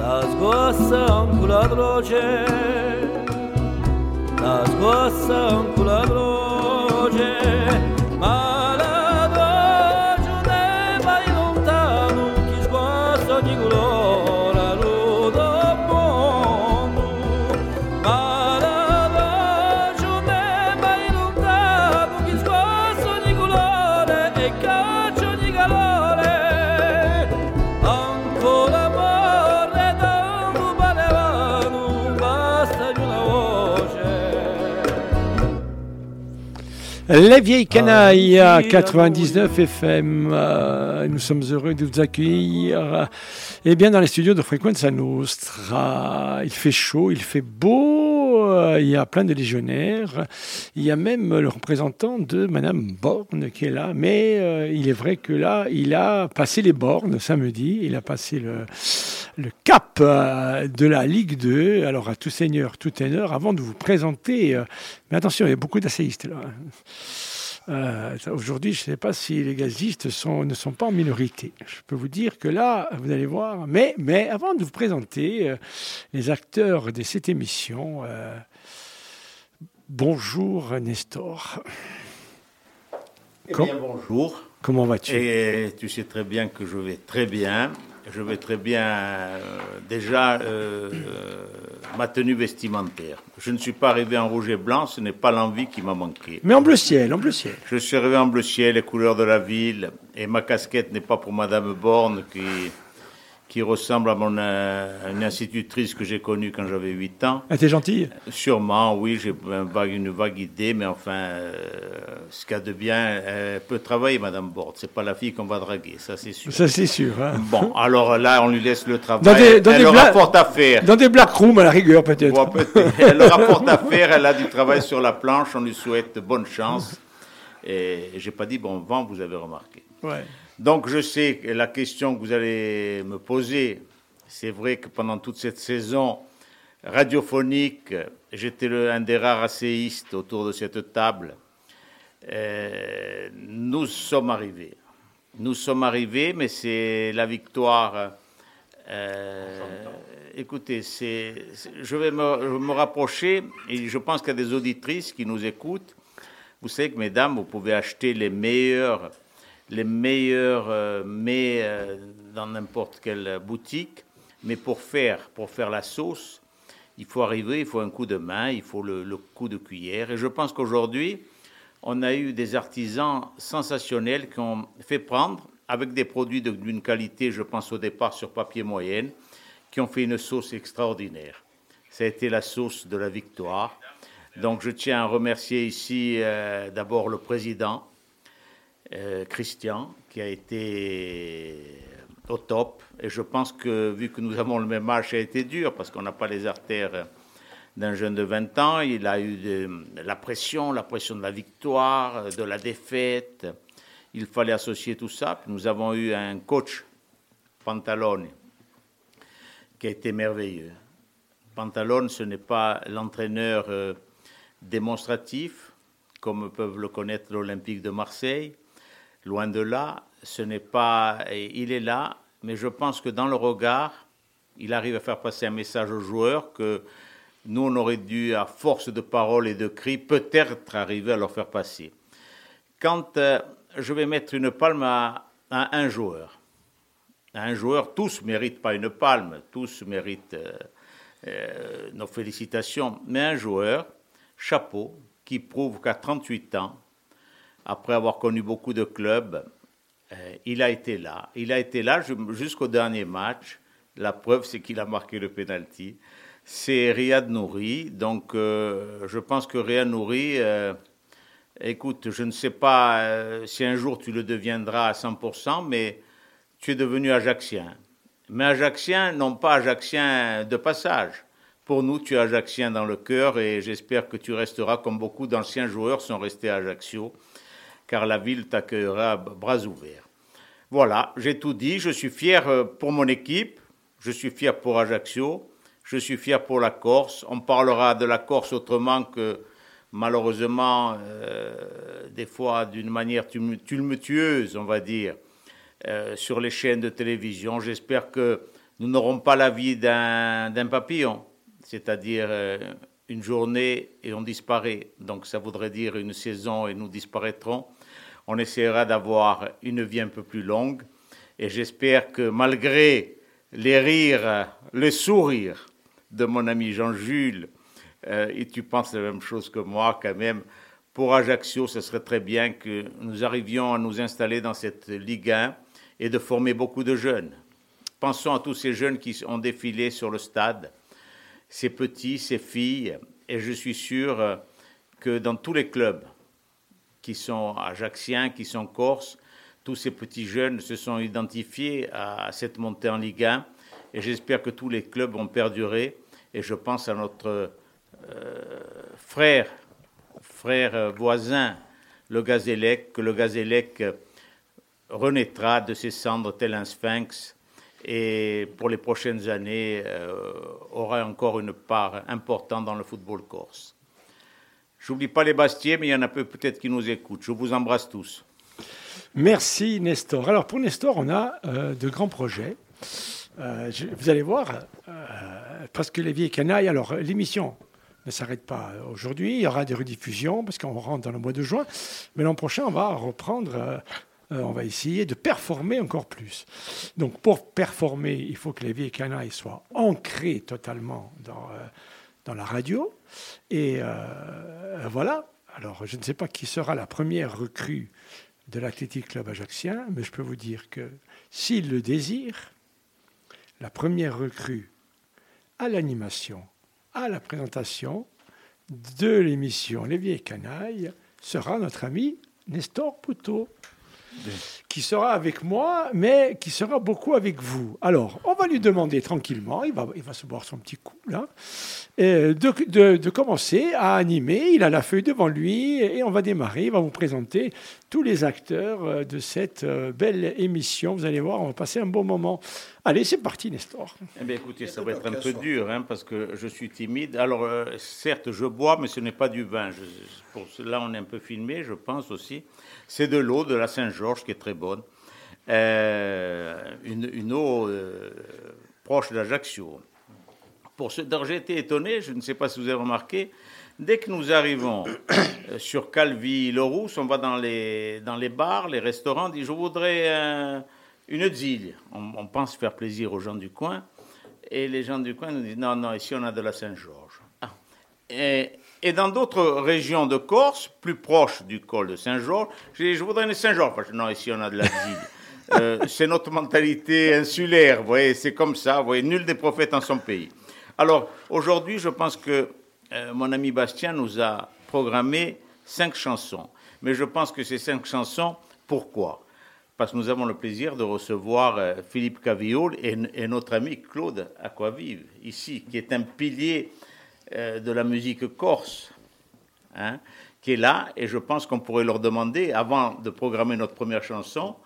La scossa un la droce La scossa un la droce Les vieilles canailles à 99 FM. euh, nous sommes heureux de vous accueillir. Eh bien, dans les studios de Frequenza Nostra, il fait chaud, il fait beau. Il y a plein de légionnaires. Il y a même le représentant de Madame Borne qui est là. Mais euh, il est vrai que là, il a passé les bornes samedi. Il a passé le, cap euh, de la Ligue 2. Alors, à tout seigneur, tout honneur, avant de vous présenter. euh, mais attention, il y a beaucoup d'asséistes là. Ça, Aujourd'hui, je ne sais pas si les gazistes ne sont pas en minorité. Je peux vous dire que là, vous allez voir. Mais, mais avant de vous présenter les acteurs de cette émission, bonjour Nestor. Eh bien, bonjour. Comment vas-tu? Et tu sais très bien que je vais très bien. Je vais très bien. euh, déjà, euh, euh, ma tenue vestimentaire. Je ne suis pas arrivé en rouge et blanc, ce n'est pas l'envie qui m'a manqué. Mais en bleu ciel, en bleu ciel. Je suis arrivé en bleu ciel, les couleurs de la ville, et ma casquette n'est pas pour Madame Borne qui, qui ressemble à mon, euh, une institutrice que j'ai connue quand j'avais 8 ans. Ah, t'es gentille? Sûrement, oui, j'ai une vague idée, mais enfin, euh, ce qu'il y a de bien, elle peut travailler, Madame Borde. C'est pas la fille qu'on va draguer, ça c'est sûr. Ça, c'est sûr. hein. Bon, alors là, on lui laisse le travail. Dans des- dans elle des bla- rapporte à faire. Dans des black rooms, à la rigueur, peut-être. Peut-être. elle le rapporte à faire, elle a du travail sur la planche, on lui souhaite bonne chance. Et j'ai pas dit bon vent, vous avez remarqué. Ouais. Donc je sais que la question que vous allez me poser, c'est vrai que pendant toute cette saison radiophonique, j'étais le- un des rares asséistes autour de cette table. Euh, nous sommes arrivés. Nous sommes arrivés, mais c'est la victoire. euh, écoutez, c'est, c'est- je vais me, me rapprocher et je pense qu'il y a des auditrices qui nous écoutent. Vous savez que, mesdames, vous pouvez acheter les meilleurs, les meilleurs euh, mets euh, dans n'importe quelle boutique, mais pour faire, pour faire la sauce, il faut arriver, il faut un coup de main, il faut le, coup de cuillère. Et je pense qu'aujourd'hui, on a eu des artisans sensationnels qui ont fait prendre, avec des produits d'une qualité, je pense au départ sur papier moyenne, qui ont fait une sauce extraordinaire. Ça a été la sauce de la victoire. Donc je tiens à remercier ici euh, d'abord le président, euh, Christian, qui a été au top. Et je pense que, vu que nous avons le même âge, ça a été dur, parce qu'on n'a pas les artères d'un jeune de 20 ans. Il a eu la pression, la pression de la victoire, de la défaite. Il fallait associer tout ça. Puis nous avons eu un coach, Pantalone, qui a été merveilleux. Pantalone, ce n'est pas l'entraîneur euh, démonstratif, comme peuvent le connaître l'Olympique de Marseille. Loin de là, ce n'est pas. Il est là, mais je pense que dans le regard, il arrive à faire passer un message aux joueurs que nous, on aurait dû, à force de paroles et de cris, peut-être arriver à leur faire passer. Quand euh, je vais mettre une palme à, à un joueur, à un joueur, tous méritent pas une palme, tous méritent euh, euh, nos félicitations, mais un joueur, chapeau, qui prouve qu'à 38 ans, après avoir connu beaucoup de clubs, euh, il a été là. Il a été là ju- jusqu'au dernier match. La preuve, c'est qu'il a marqué le penalty. C'est Riyad Nouri. Donc, euh, je pense que Riyad Nouri, euh, écoute, je ne sais pas si un jour tu le deviendras à 100%, mais tu es devenu ajaxien. Mais ajaxien, non pas ajaxien de passage. Pour nous, tu es ajaxien dans le cœur et j'espère que tu resteras comme beaucoup d'anciens joueurs sont restés à Ajaccio, car la ville t'accueillera bras ouverts. Voilà, j'ai tout dit. Je suis fier euh, pour mon équipe, je suis fier pour Ajaccio, je suis fier pour la Corse. On parlera de la Corse autrement que malheureusement, euh, des fois d'une manière tum- tumultueuse, on va dire, euh, sur les chaînes de télévision. J'espère que nous n'aurons pas la vie d'un papillon, c'est-à-dire une journée et on disparaît. Donc ça voudrait dire une saison et nous disparaîtrons. On essaiera d'avoir une vie un peu plus longue et j'espère que malgré les rires, les sourires de mon ami Jean-Jules, euh, et tu penses la même chose que moi quand même, pour Ajaccio, ce serait très bien que nous arrivions à nous installer dans cette Ligue 1 et de former beaucoup de jeunes. Pensons à tous ces jeunes qui ont défilé sur le stade, ces petits, ces filles, et je suis sûr euh, que dans tous les clubs qui sont ajacciens, qui sont corses, tous ces petits jeunes se sont identifiés à cette montée en Ligue 1, et j'espère que tous les clubs vont perdurer, et je pense à notre euh, frère frère euh, voisin, le Gazélec, que le Gazélec euh, renaîtra de ses cendres tel un sphinx. Et pour les prochaines années aura encore une part importante dans le football corse. J'oublie pas les Bastiers, mais il y en a peu peut-être qui nous écoutent. Je vous embrasse tous. Merci Nestor. Alors pour Nestor, on a de grands projets. vous allez voir, presque les vieilles canailles. Alors l'émission ne s'arrête pas aujourd'hui. Il y aura des rediffusions parce qu'on rentre dans le mois de juin. Mais l'an prochain, on va reprendre, euh, euh, on va essayer de performer encore plus. Donc pour performer, il faut que les vieilles canailles soient ancrées totalement dans, euh, dans la radio. Et voilà. Alors je ne sais pas qui sera la première recrue de l'Athletic Club Ajaxien, mais je peux vous dire que s'il le désire, la première recrue à l'animation à la présentation de l'émission Les Vieilles Canailles sera notre ami Nestor Poutot qui sera avec moi, mais qui sera beaucoup avec vous. Alors, on va lui demander tranquillement, il va, il va se boire son petit coup là, de, de, de, commencer à animer. Il a la feuille devant lui et on va démarrer. Il va vous présenter tous les acteurs euh, de cette euh, belle émission. Vous allez voir, on va passer un bon moment. Allez, c'est parti, Nestor. Eh bien, écoutez, ça va être un peu dur, hein, parce que je suis timide. Alors, euh, certes, je bois, mais ce n'est pas du vin. pour cela, on est un peu filmé, je pense aussi. C'est de l'eau de la Saint-Georges qui est très Euh, une, eau euh, proche d'Ajaccio. Pour ce j'ai été étonné, je ne sais pas si vous avez remarqué, dès que nous arrivons euh, sur Calvi, le Rousse, on va dans les, dans les bars, les restaurants, on dit je voudrais une zille. On, pense faire plaisir aux gens du coin. Et les gens du coin nous disent non, non, ici on a de la Saint-Georges. Ah. Et, et dans d'autres régions de Corse, plus proches du col de Saint-Georges, je voudrais une Saint-Georges. Non, ici on a de la euh, c'est notre mentalité insulaire, vous voyez, c'est comme ça, vous voyez, nul des prophètes en son pays. Alors, aujourd'hui, je pense que euh, mon ami Bastien nous a programmé cinq chansons. Mais je pense que ces cinq chansons, pourquoi? Parce que nous avons le plaisir de recevoir euh, Philippe Caviol et, et, notre ami Claude Aquavive, ici, qui est un pilier de la musique corse, hein, qui est là, et je pense qu'on pourrait leur demander, avant de programmer notre première chanson,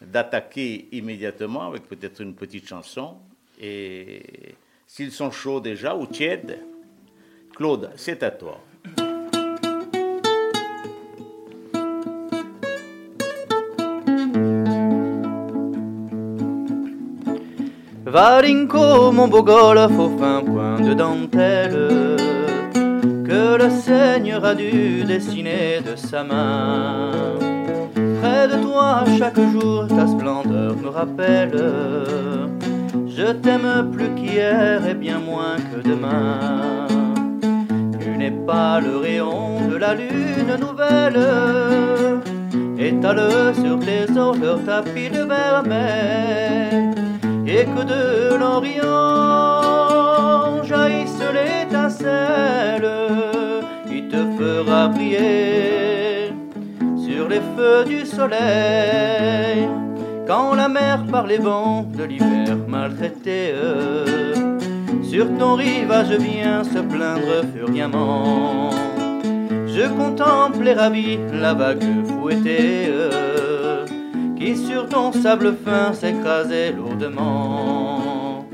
d'attaquer immédiatement avec peut-être une petite chanson. Et s'ils sont chauds déjà ou tièdes, Claude, c'est à toi. Varinko, mon beau golf au fin point de dentelle que le Seigneur a dû dessiner de sa main. Près de toi, chaque jour, ta splendeur me rappelle. Je t'aime plus qu'hier et bien moins que demain. Tu n'es pas le rayon de la lune nouvelle. Étale sur tes leur tapis de vermeil et que de l'Orient jaillisse l'étincelle qui te fera briller sur les feux du soleil quand la mer par les vents de l'hiver maltraité sur ton rivage vient se plaindre furiamment. Je contemple les ravis la vague fouettée sur ton sable fin s'écrasait lourdement.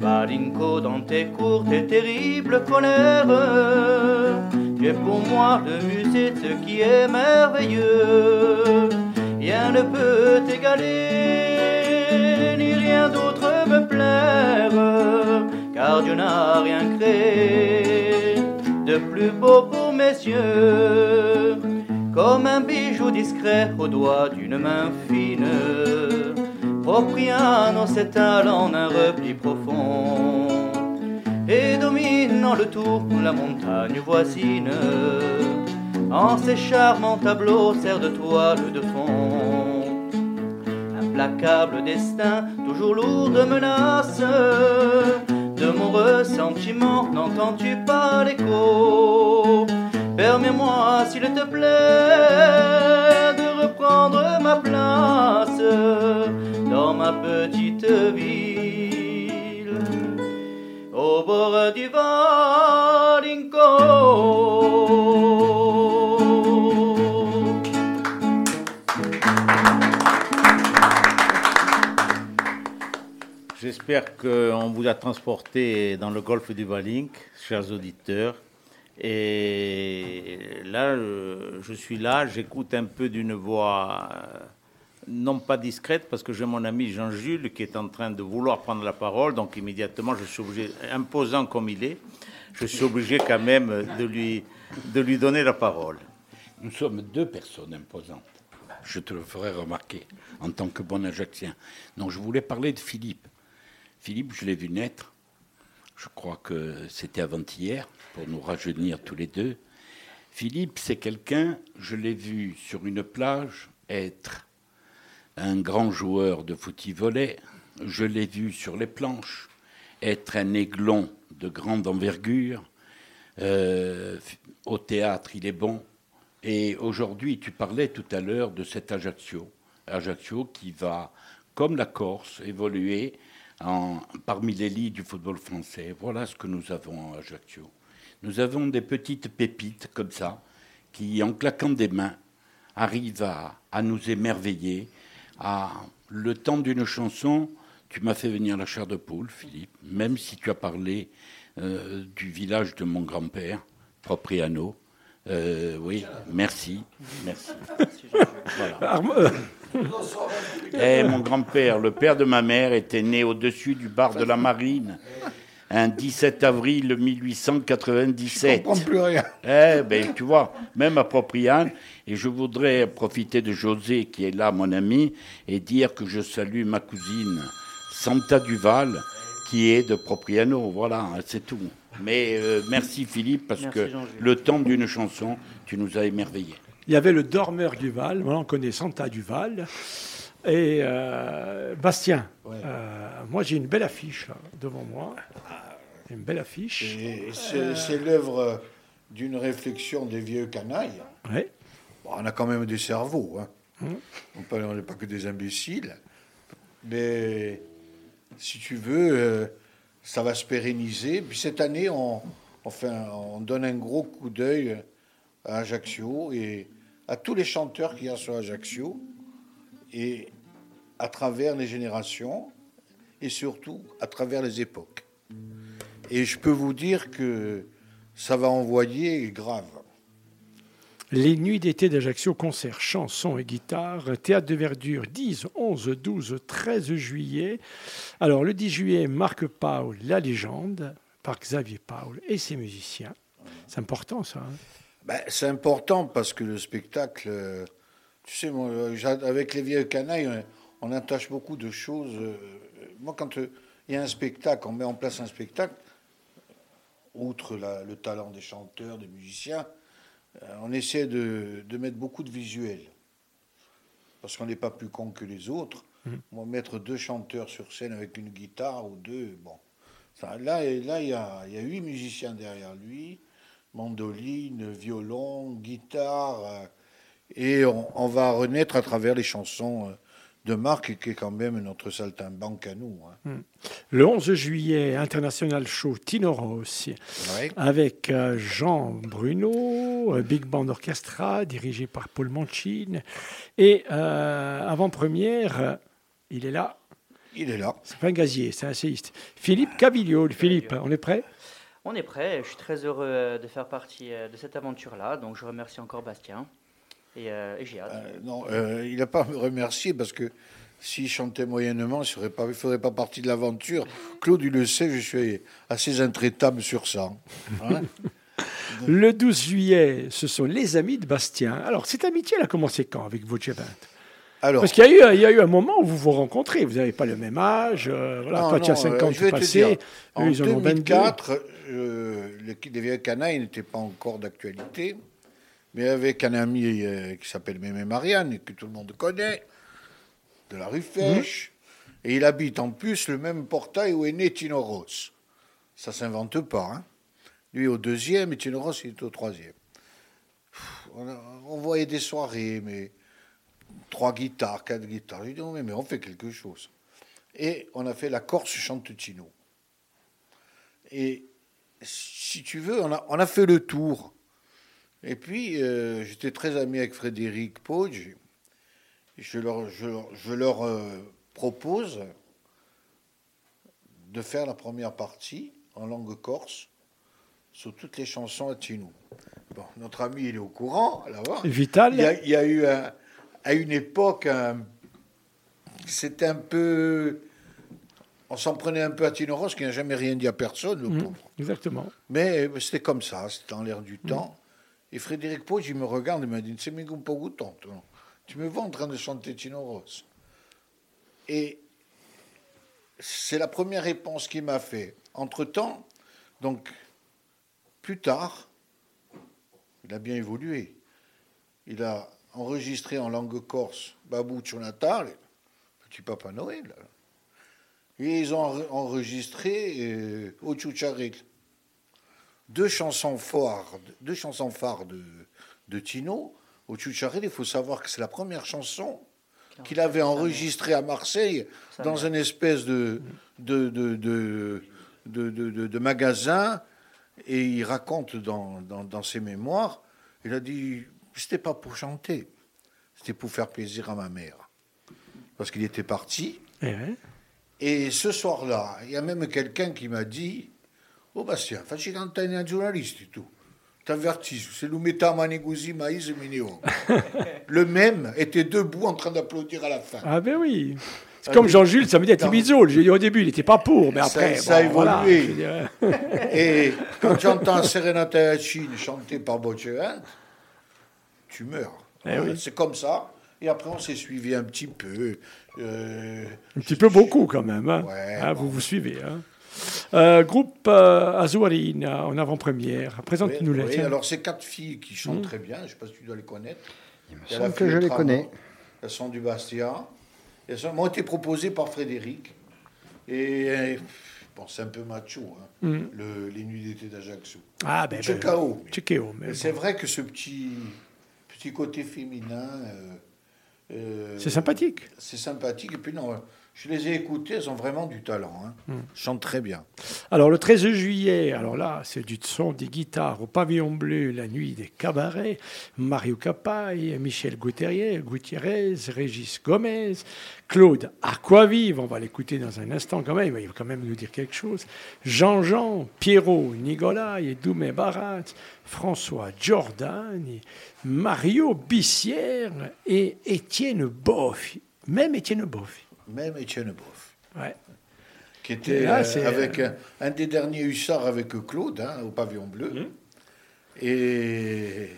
Balinko dans tes courtes et terribles colères, tu es pour moi le musée de ce qui est merveilleux. Rien ne peut t'égaler, ni rien d'autre me plaire, car Dieu n'a rien créé de plus beau pour messieurs, comme un bijou discret au doigt d'une main fine. Propriano s'étale en un repli profond et dominant le tout la montagne voisine. En ses charmants tableaux sert de toile de fond. Implacable destin, toujours lourd de menaces de mon ressentiment, n'entends-tu pas l'écho? Permets-moi, s'il te plaît, de reprendre ma place dans ma petite ville, au bord du Valinco. J'espère qu'on vous a transporté dans le golfe du Valink, chers auditeurs. Et là, je suis là, j'écoute un peu d'une voix euh, non pas discrète, parce que j'ai mon ami Jean-Jules qui est en train de vouloir prendre la parole, donc immédiatement, je suis obligé, imposant comme il est, je suis obligé quand même de lui, de lui donner la parole. Nous sommes deux personnes imposantes. Je te le ferai remarquer en tant que bon Ajaxien. Donc je voulais parler de Philippe. Philippe, je l'ai vu naître. Je crois que c'était avant-hier, pour nous rajeunir tous les deux. Philippe, c'est quelqu'un, je l'ai vu sur une plage être un grand joueur de footy-volley. Je l'ai vu sur les planches être un aiglon de grande envergure. Euh, au théâtre, il est bon. Et aujourd'hui, tu parlais tout à l'heure de cet Ajaccio. Ajaccio qui va, comme la Corse, évoluer parmi les lits du football français. Voilà ce que nous avons à Ajaccio. Nous avons des petites pépites comme ça, qui, en claquant des mains, arrivent à, à nous émerveiller. À le temps d'une chanson, tu m'as fait venir la chair de poule, Philippe, même si tu as parlé euh, du village de mon grand-père, Propriano. Euh, oui, merci, merci. Voilà. Eh, mon grand-père, le père de ma mère, était né au-dessus du bar de la Marine, un 17 avril 1897. Je comprends plus rien. Eh ben, tu vois, même à Propriane, et je voudrais profiter de José, qui est là, mon ami, et dire que je salue ma cousine Santa Duval, qui est de Propriano. Voilà, c'est tout. Mais euh, merci Philippe, parce Merci, que le temps d'une chanson, tu nous as émerveillés. Il y avait le dormeur Duval, voilà, on connaît Santa Duval. Et euh, Bastien, euh, moi j'ai une belle affiche là, devant moi. Une belle affiche. Et c'est l'œuvre d'une réflexion des vieux canailles. Ouais. Bon, on a quand même des cerveaux. Hein. Mmh. On n'est pas que des imbéciles. Mais si tu veux, euh, ça va se pérenniser. Puis cette année, on, enfin, on donne un gros coup d'œil à Ajaccio et à tous les chanteurs qu'il y a sur Ajaccio. Et à travers les générations et surtout à travers les époques. Et je peux vous dire que ça va envoyer grave. Les nuits d'été d'Ajaccio, concerts, chansons et guitares, théâtre de verdure, 10, 11, 12, 13 juillet. Alors, le 10 juillet, Marc Paul, la légende, par Xavier Paul et ses musiciens. C'est important, ça. hein? Ben, c'est important parce que le spectacle, euh, tu sais, moi, euh, avec les vieux canailles, on, on attache beaucoup de choses. euh, Moi, quand euh, il y a un spectacle, on met en place un spectacle, outre la- le talent des chanteurs, des musiciens, euh, on essaie de, de mettre beaucoup de visuels. Parce qu'on n'est pas plus con que les autres. Moi, mettre deux chanteurs sur scène avec une guitare ou deux, bon. Ça, là, et là, il y a, il y a huit musiciens derrière lui, mandoline, violon, guitare, euh, et on, on va renaître à travers les chansons euh, de Marc, qui est quand même notre saltimbanque à nous. hein. Le 11 juillet, International Show Tino Rossi, Ouais. avec euh, Jean Bruno, euh, Big Band Orchestra, dirigé par Paul Manchin. Et euh, avant-première, il est là, Il est là. c'est pas un gazier, c'est un séiste. Philippe Caviglio. Philippe, on est prêt? On est prêt, je suis très heureux de faire partie de cette aventure-là, donc je remercie encore Bastien et, euh, et j'ai hâte. Euh, non, euh, il n'a pas à me remercier parce que s'il chantait moyennement, il ne pas, ferait pas partie de l'aventure. Claude, il le sait, je suis assez intraitable sur ça. Hein. le 12 juillet, ce sont les amis de Bastien. Alors, cette amitié, elle a commencé quand avec Voce alors, Parce qu'il y, a eu, il y a eu un moment où vous vous rencontrez. Vous n'avez pas le même âge. Euh, voilà, toi, tu as 50 ans passé. En ils 2004, euh, l'équipe des Vieux Canailles n'était pas encore d'actualité. Mais avec un ami euh, qui s'appelle Mémé Marianne, et que tout le monde connaît, de la rue Fèche. Et il habite en plus le même portail où est né Tino Ross. Ça s'invente pas. Hein. Lui au deuxième et Tino Ross il est au troisième. On, voyait des soirées, mais trois guitares, quatre guitares. Je dis, mais, mais on fait quelque chose. Et on a fait la Corse chante Tino. Et si tu veux, on a, on a fait le tour. Et puis, euh, j'étais très ami avec Frédéric Poggi je leur, je, leur euh, propose de faire la première partie en langue corse sur toutes les chansons à Tinou. Bon, notre ami, il est au courant, là-bas. Vital. Il y, a, eu, à une époque, c'était un peu... On s'en prenait un peu à Tino Ross, qui n'a jamais rien dit à personne, le mmh, Exactement. Mais c'était comme ça, c'était en l'air du temps. Et Frédéric Pau, il me regarde et m'a dit, c'est pas goûtant, tu me vois en train de chanter Tino Ross. Et c'est la première réponse qu'il m'a fait. Entre-temps, donc, plus tard, il a bien évolué. Il a enregistré en langue corse Babou Natal, Petit Papa Noël. Et ils ont enregistré euh. Deux chansons phares, deux chansons phares de, de Tino, au Chucharel, il faut savoir que c'est la première chanson qu'il avait enregistrée à Marseille dans une espèce de, de, de, de, magasin. Et il raconte dans, dans, ses mémoires, il a dit, c'était pas pour chanter, c'était pour faire plaisir à ma mère. Parce qu'il était parti. Et, et ce soir-là, il y a même quelqu'un qui m'a dit, oh Bastien, facile cantare un journaliste et tout t'avertis, c'est le Maniguzi Maïs Le même était debout en train d'applaudir à la fin. Ah ben oui. C'est comme Jean-Jules, ça me dit à Tibizol. J'ai dit au début, il n'était pas pour, mais après. Ça, a évolué. Et quand tu entends Serenata Chine chanter par Boccheant, tu meurs. Eh c'est comme ça. Et après, on s'est suivi un petit peu. Euh, un petit peu beaucoup, quand même. Hein. Ah, vous vous suivez. Hein. Euh, groupe euh, en avant-première. Présente-nous les. Oui, alors c'est quatre filles qui chantent hmm. très bien. Je ne sais pas si tu dois les connaître. Il me semble que je les connais. Elles sont du Bastia. Elles m'ont été proposées par Frédéric. Et bon, c'est un peu macho, hein, hmm. le, les nuits d'été d'Ajaccio. Ah, ben. Tchekao. Ben, c'est vrai que ce petit, petit côté féminin. Euh, c'est sympathique. C'est sympathique. Et puis, non, je les ai écoutées, elles ont vraiment du talent. Hein. Hmm. chantent très bien. Alors, le 13 juillet, alors là, c'est du son des guitares au pavillon bleu, la nuit des cabarets. Mario Capaille, Michel Gutierrez, Gutiérrez, Régis Gomez, Claude Aquavive, on va l'écouter dans un instant quand même, il va quand même nous dire quelque chose. Jean-Jean, Pierrot, Nicolas, Doumé Barat, François Jordan, Mario Bissière et Étienne Boff. Même Étienne Boff même Étienne Boff. Ouais. Qui était euh, avec un, des derniers hussards avec Claude hein, au pavillon bleu. Mmh. Et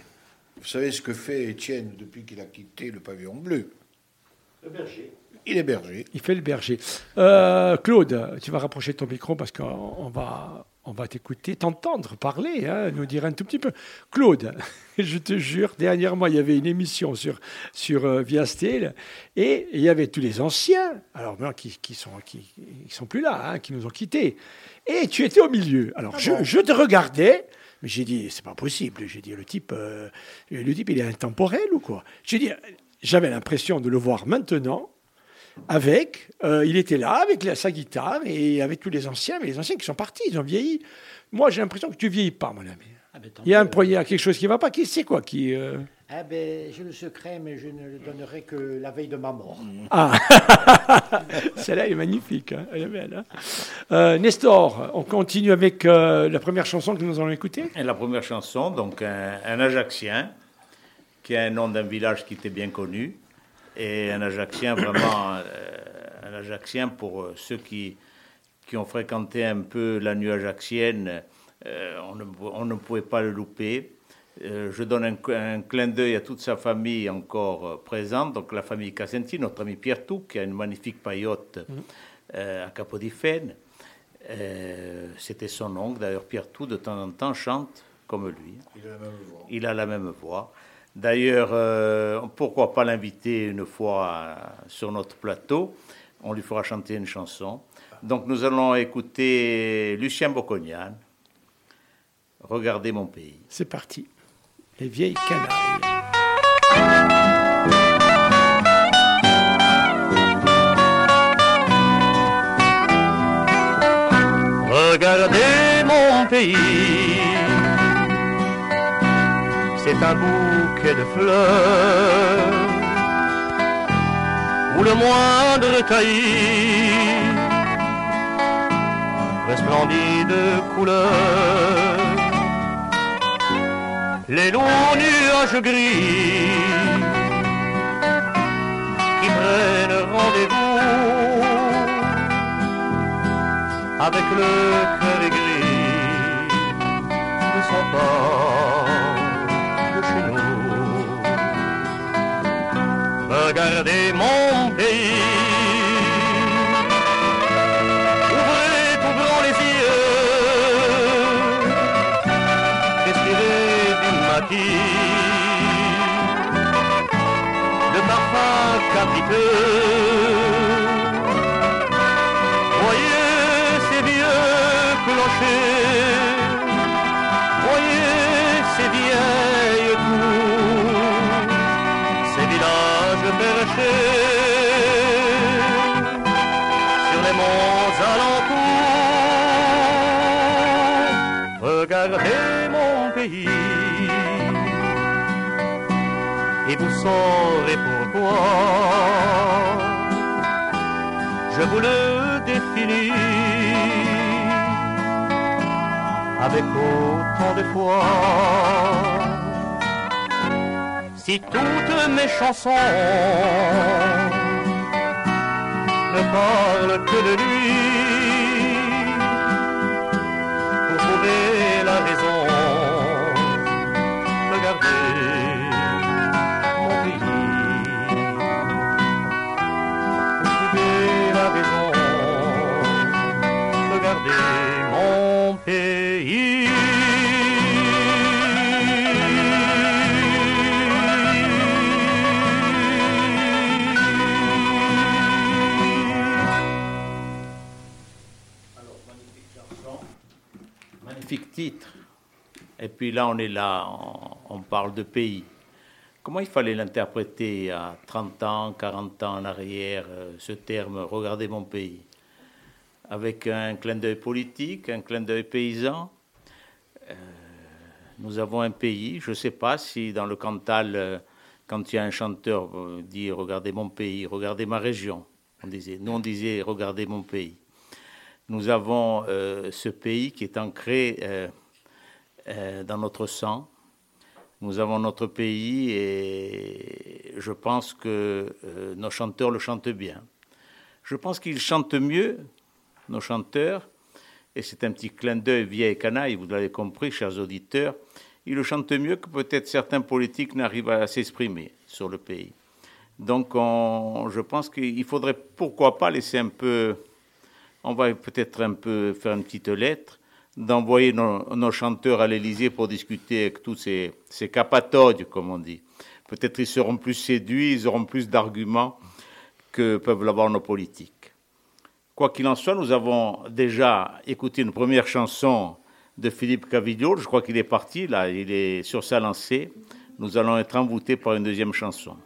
vous savez ce que fait Étienne depuis qu'il a quitté le pavillon bleu? Le berger. Il est berger. Il fait le berger. Euh, Claude, tu vas rapprocher ton micro parce qu'on va, on va t'écouter, t'entendre parler, hein, nous dire un tout petit peu. Claude, je te jure, dernièrement, il y avait une émission sur, sur euh, Viastel et il y avait tous les anciens, alors qui, qui sont, qui, sont plus là, hein, qui nous ont quittés. Et tu étais au milieu. Alors, ah je, te regardais, mais j'ai dit, c'est pas possible. J'ai dit, le type, euh, le type, il est intemporel ou quoi? J'ai dit, j'avais l'impression de le voir maintenant avec, euh, il était là avec sa guitare et avec tous les anciens, mais les anciens qui sont partis, ils ont vieilli. Moi, j'ai l'impression que tu vieillis pas, mon ami. Ah, ben, il y a un il y a quelque chose qui ne va pas. Qui c'est quoi qui euh? ah ben, j'ai le secret, mais je ne le donnerai que la veille de ma mort. Ah, celle-là est magnifique, hein. elle est belle. Hein. Euh, Nestor, on continue avec la première chanson que nous allons écouter. Et la première chanson, donc un, un Ajaxien, qui a un nom d'un village qui était bien connu, et un Ajaxien vraiment, euh, un Ajaxien pour euh, ceux qui, qui ont fréquenté un peu la nuit ajaxienne, euh, on, ne, on, ne, pouvait pas le louper. je donne un, un clin d'œil à toute sa famille encore présente, donc la famille Cassenti, notre ami Pierre Tout, qui a une magnifique paillote mmh. à Capodifène. C'était son oncle, d'ailleurs Pierre Tout, de temps en temps, chante comme lui. Il a la même voix. Il a la même voix. D'ailleurs, euh, pourquoi pas l'inviter une fois sur notre plateau? On lui fera chanter une chanson. Donc nous allons écouter Lucien Bocognan. Regardez mon pays. C'est parti. Les vieilles canailles. Regardez mon pays un bouquet de fleurs où le moindre taillis resplendit de couleurs. Les longs nuages gris qui prennent rendez-vous avec le cœur aigri ne sont pas regardez mon pays. Ouvrez tout les yeux, respirez du maquis, de parfums capiteux. Sur les monts alentours. Regardez mon pays. Et vous saurez pourquoi. Je vous le définis. Avec autant de foi si toutes mes chansons ne parlent que de lui, puis là, on est là, on, parle de pays. Comment il fallait l'interpréter à 30 ans, 40 ans en arrière, euh, ce terme « Regardez mon pays » Avec un clin d'œil politique, un clin d'œil paysan. Euh, nous avons un pays, je ne sais pas si dans le Cantal, euh, quand il y a un chanteur dit « Regardez mon pays »,« Regardez ma région », on disait. Nous, on disait « Regardez mon pays ». Nous avons ce pays qui est ancré dans notre sang. Nous avons notre pays et je pense que euh, nos chanteurs le chantent bien. Je pense qu'ils chantent mieux, nos chanteurs, et c'est un petit clin d'œil vieille canaille, vous l'avez compris, chers auditeurs, ils le chantent mieux que peut-être certains politiques n'arrivent à s'exprimer sur le pays. Donc on, je pense qu'il faudrait pourquoi pas laisser un peu on va peut-être un peu faire une petite lettre, d'envoyer nos, chanteurs à l'Élysée pour discuter avec tous ces, ces capatodes, comme on dit. Peut-être ils seront plus séduits, ils auront plus d'arguments que peuvent l'avoir nos politiques. Quoi qu'il en soit, nous avons déjà écouté une première chanson de Philippe Cavigliol. Je crois qu'il est parti, là, il est sur sa lancée. Nous allons être envoûtés par une deuxième chanson.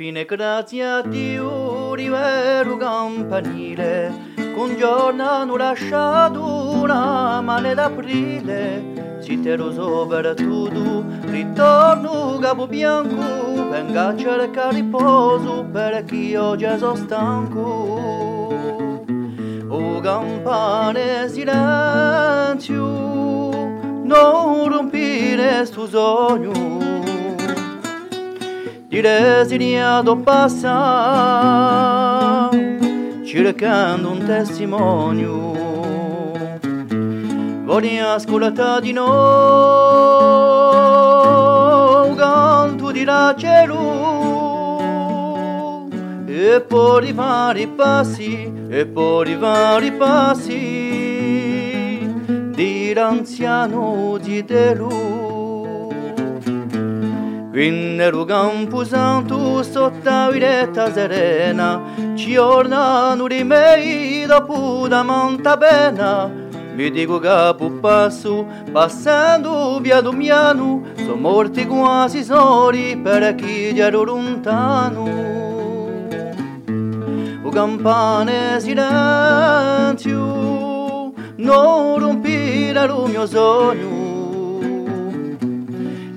Infine grazie a Dio rivero campanile, con giorno hanno lasciato una mane d'aprile, so per tutto, ritorno capo bianco, venga a cercare riposo perché io già sono stanco. O campane silenzio, non rompire sto sogno. Di resignato passa, cercando un testimonio. Voglio ascoltare di noi canto di la cielo e poi rifare i passi e poi rifare i passi di l'anziano di Telu. Campo santo sotto la viretta serena, ci ornano di me dopo da monta pena, mi dico capo passo, passando via Domiano, sono morti quasi soli per chi ero lontano. O campane silenzio, non rompire il mio sogno.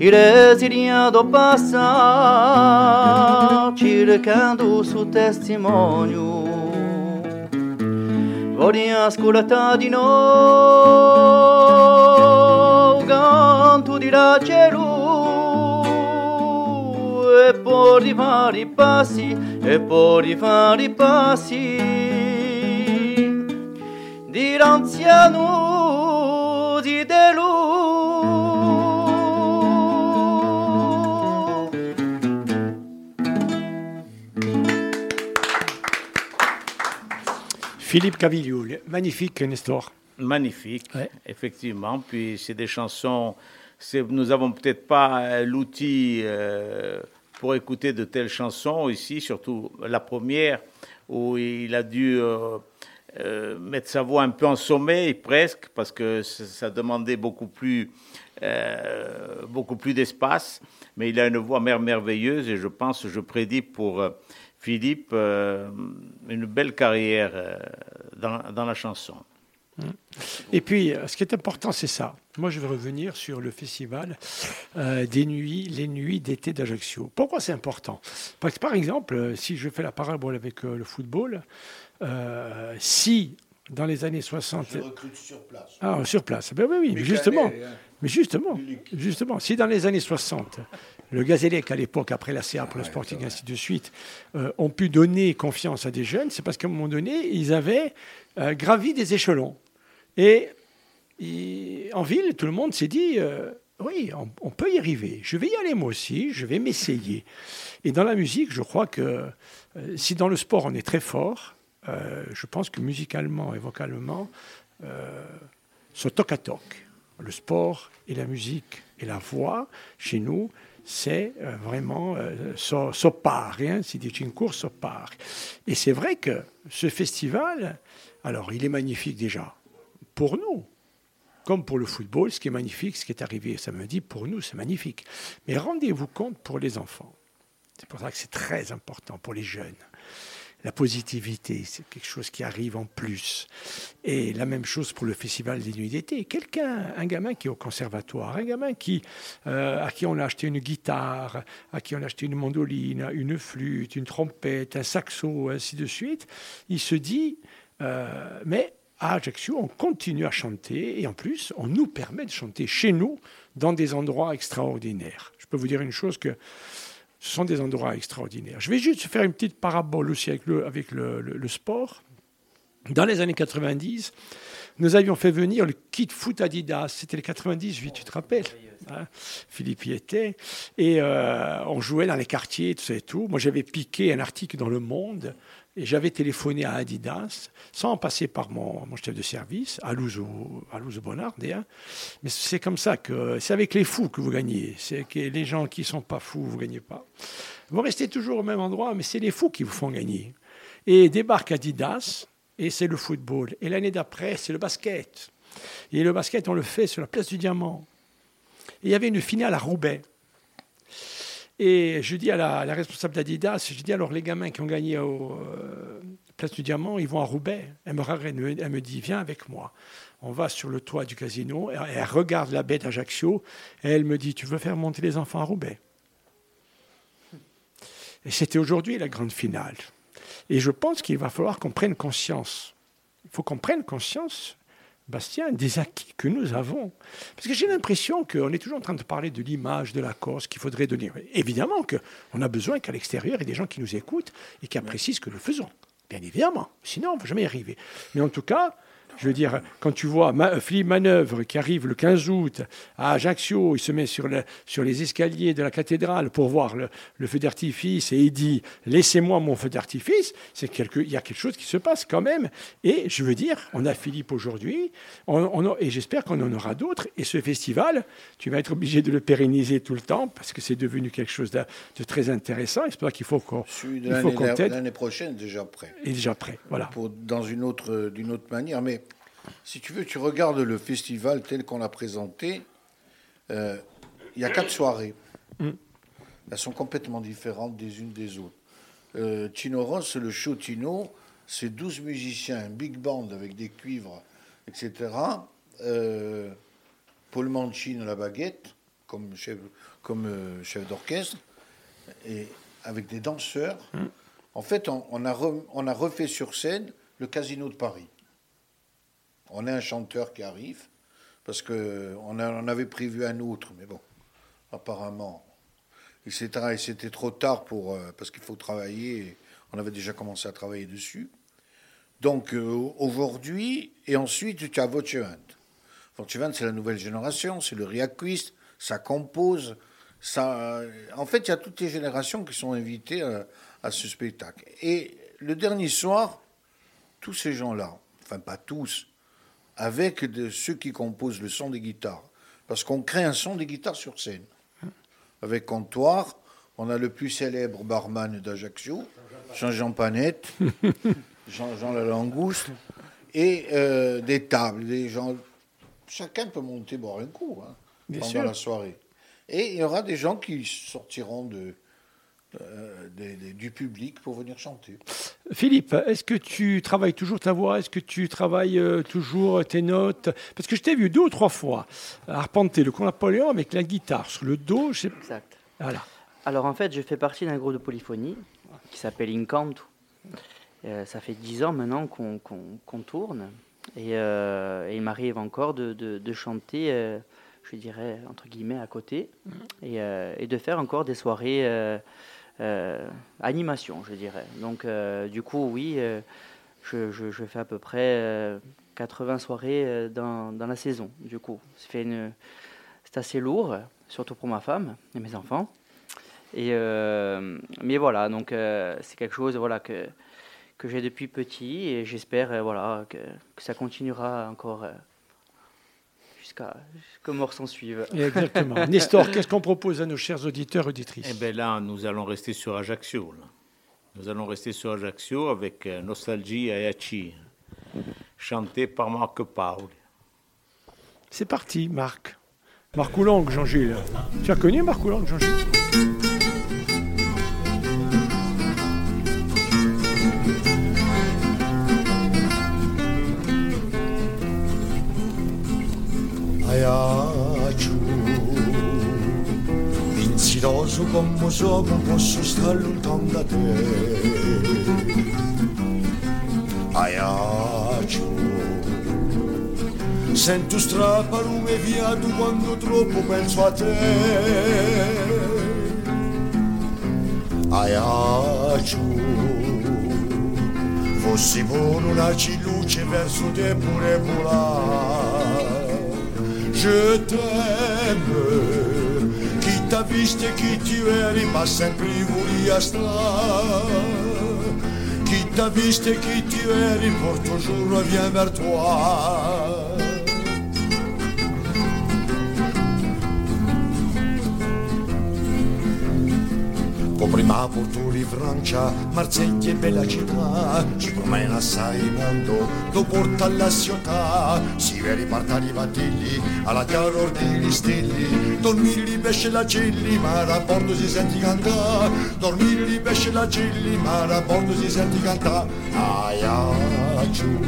Il resignato passa, cercando su testimonio. Voglio ascoltare di noi canto di la cielo e poi rifare i passi e poi rifare i passi di l'anziano di Delù. Philippe Cavillioul, magnifique Nestor. Magnifique, Ouais. effectivement. Puis c'est des chansons. Nous avons peut-être pas euh, l'outil euh, pour écouter de telles chansons ici, surtout la première où il a dû euh, euh, mettre sa voix un peu en sommeil presque parce que ça, demandait beaucoup plus, beaucoup plus d'espace. Mais il a une voix mer- merveilleuse et je pense, je prédis pour Philippe euh, une belle carrière euh, dans, dans la chanson. Et puis, ce qui est important, c'est ça. Moi, je vais revenir sur le festival euh, des nuits, les nuits d'été d'Ajaccio. Pourquoi c'est important? Parce que, par exemple, si je fais la parabole avec euh, le football, euh, si dans les années 60... Je recrute sur place. Ah, sur place. Ben oui, oui, mais justement. Mais justement, justement, si dans les années 60, le Gazélec, à l'époque, après la CA pour le Sporting, ainsi de suite, euh, ont pu donner confiance à des jeunes, c'est parce qu'à un moment donné, ils avaient euh, gravi des échelons. Et, et en ville, tout le monde s'est dit, euh, oui, on, on peut y arriver. Je vais y aller moi aussi, je vais m'essayer. Et dans la musique, je crois que euh, si dans le sport on est très fort, je pense que musicalement et vocalement, ce toc à toc, le sport et la musique et la voix, chez nous, c'est euh, vraiment euh, so, so hein, si dice in. Et c'est vrai que ce festival, alors il est magnifique déjà pour nous, comme pour le football, ce qui est magnifique, ce qui est arrivé samedi, pour nous, c'est magnifique. Mais rendez-vous compte pour les enfants. C'est pour ça que c'est très important pour les jeunes. La positivité, c'est quelque chose qui arrive en plus. Et la même chose pour le festival des nuits d'été. Quelqu'un, un gamin qui est au conservatoire, un gamin qui, euh, à qui on a acheté une guitare, à qui on a acheté une mandoline, une flûte, une trompette, un saxo, ainsi de suite, il se dit, euh, mais à Ajaccio, on continue à chanter et en plus, on nous permet de chanter chez nous dans des endroits extraordinaires. Je peux vous dire une chose que ce sont des endroits extraordinaires. Je vais juste faire une petite parabole aussi avec le, sport. Dans les années 90, nous avions fait venir le kit foot Adidas. C'était les 98, tu te rappelles hein Philippe y était. Et euh, on jouait dans les quartiers, tout ça et tout. Moi, j'avais piqué un article dans Le Monde et j'avais téléphoné à Adidas sans passer par mon, mon chef de service, à Louzo, à Bonnard, d'ailleurs. Mais c'est comme ça que c'est avec les fous que vous gagnez. C'est que les gens qui sont pas fous, vous gagnez pas. Vous restez toujours au même endroit, mais c'est les fous qui vous font gagner. Et débarque Adidas, et c'est le football. Et l'année d'après, c'est le basket. Et le basket, on le fait sur la place du Diamant. Et il y avait une finale à Roubaix. Et je dis à la, responsable d'Adidas, je dis alors les gamins qui ont gagné au, euh, place du Diamant, ils vont à Roubaix. Elle me, elle me, dit, viens avec moi. On va sur le toit du casino, elle regarde la baie d'Ajaccio, et elle me dit, tu veux faire monter les enfants à Roubaix? Et c'était aujourd'hui la grande finale. Et je pense qu'il va falloir qu'on prenne conscience. Il faut qu'on prenne conscience Bastien, des acquis que nous avons. Parce que j'ai l'impression qu'on est toujours en train de parler de l'image de la Corse qu'il faudrait donner. Évidemment qu'on a besoin qu'à l'extérieur, il y ait des gens qui nous écoutent et qui apprécient ce que nous faisons. Bien évidemment. Sinon, on ne va jamais y arriver. Mais en tout cas, je veux dire, quand tu vois Philippe Manœuvre qui arrive le 15 août à Ajaccio, il se met sur, le, sur les escaliers de la cathédrale pour voir le, feu d'artifice et il dit Laissez-moi mon feu d'artifice, c'est quelque, il y a quelque chose qui se passe quand même. Et je veux dire, on a Philippe aujourd'hui, et j'espère qu'on en aura d'autres. Et ce festival, tu vas être obligé de le pérenniser tout le temps parce que c'est devenu quelque chose de, très intéressant. J'espère qu'il faut qu'on. L'année prochaine, déjà prêt. Et déjà prêt, voilà. Pour, dans une autre, d'une autre manière. Mais si tu veux, tu regardes le festival tel qu'on l'a présenté. Euh, il y a quatre soirées. Mm. Elles sont complètement différentes des unes des autres. Euh, Tino Ross, le show Tino, c'est 12 musiciens, un big band avec des cuivres, etc. Euh, Paul Manchin à la baguette, comme chef, comme, chef d'orchestre, et avec des danseurs. Mm. En fait, on, a on a refait sur scène le Casino de Paris on a un chanteur qui arrive, parce qu'on on avait prévu un autre, mais bon, apparemment, c'était trop tard pour, euh, parce qu'il faut travailler, on avait déjà commencé à travailler dessus. Donc euh, aujourd'hui, et ensuite tu as Vochevant. Vochevant, c'est la nouvelle génération, c'est le Riaquist, ça compose. Ça, en fait, il y a toutes les générations qui sont invitées à, à ce spectacle. Et le dernier soir, tous ces gens-là, enfin pas tous, avec de ceux qui composent le son des guitares. Parce qu'on crée un son des guitares sur scène. Avec comptoir, on a le plus célèbre barman d'Ajaccio, Jean-Jean Panette, Jean-Jean la Langouste, et euh, des tables. Des gens... Chacun peut monter boire un coup hein, pendant la soirée. Et il y aura des gens qui sortiront de, euh, du public pour venir chanter. Philippe, est-ce que tu travailles toujours ta voix? Est-ce que tu travailles euh, toujours tes notes? Parce que je t'ai vu deux ou trois fois arpenter le con Napoléon avec la guitare sur le dos. Exact. Voilà. Alors en fait, je fais partie d'un groupe de polyphonie qui s'appelle Incanto. Euh, ça fait dix ans maintenant qu'on tourne. Et, il m'arrive encore de, chanter, je dirais, entre guillemets, à côté. Mmh. Et, et, de faire encore des soirées euh, animation, je dirais. Donc, euh, du coup, oui, euh, je, je, fais à peu près 80 soirées dans, dans, la saison. Du coup, c'est assez lourd, surtout pour ma femme et mes enfants. Et, mais voilà, donc c'est quelque chose voilà, que, que j'ai depuis petit et j'espère voilà, que, ça continuera encore jusqu'à que mort s'en suive. Exactement. Nestor, qu'est-ce qu'on propose à nos chers auditeurs auditrices Eh bien là, nous allons rester sur Ajaccio. Nous allons rester sur Ajaccio avec euh, Nostalgie Ayachi, chanté par Marc Paul. C'est parti, Marc. Marc Oulang, Jean-Gilles. Tu as connu Marc Oulang, Jean-Gilles? Non posso stare lontano da te. Aiaciu Sento straparume via tu quando troppo penso a te. Aiaciu Fossi buono una luce verso te pure volare. Je t'aime Chi t'ha visto e chi ti eri ma sempre volia stare Chi t'ha visto e chi ti eri pour toujours revient vers toi Prima pour tout livre Francia, Marseglia è bella città, ci promena assai il mondo, lo porta alla città, si vede partare i battilli, alla chiaro ordini stilli, dormirli pesce la celli, ma a bordo si senti cantare, dormirli pesce la celli, ma a bordo si senti cantare, aia giù.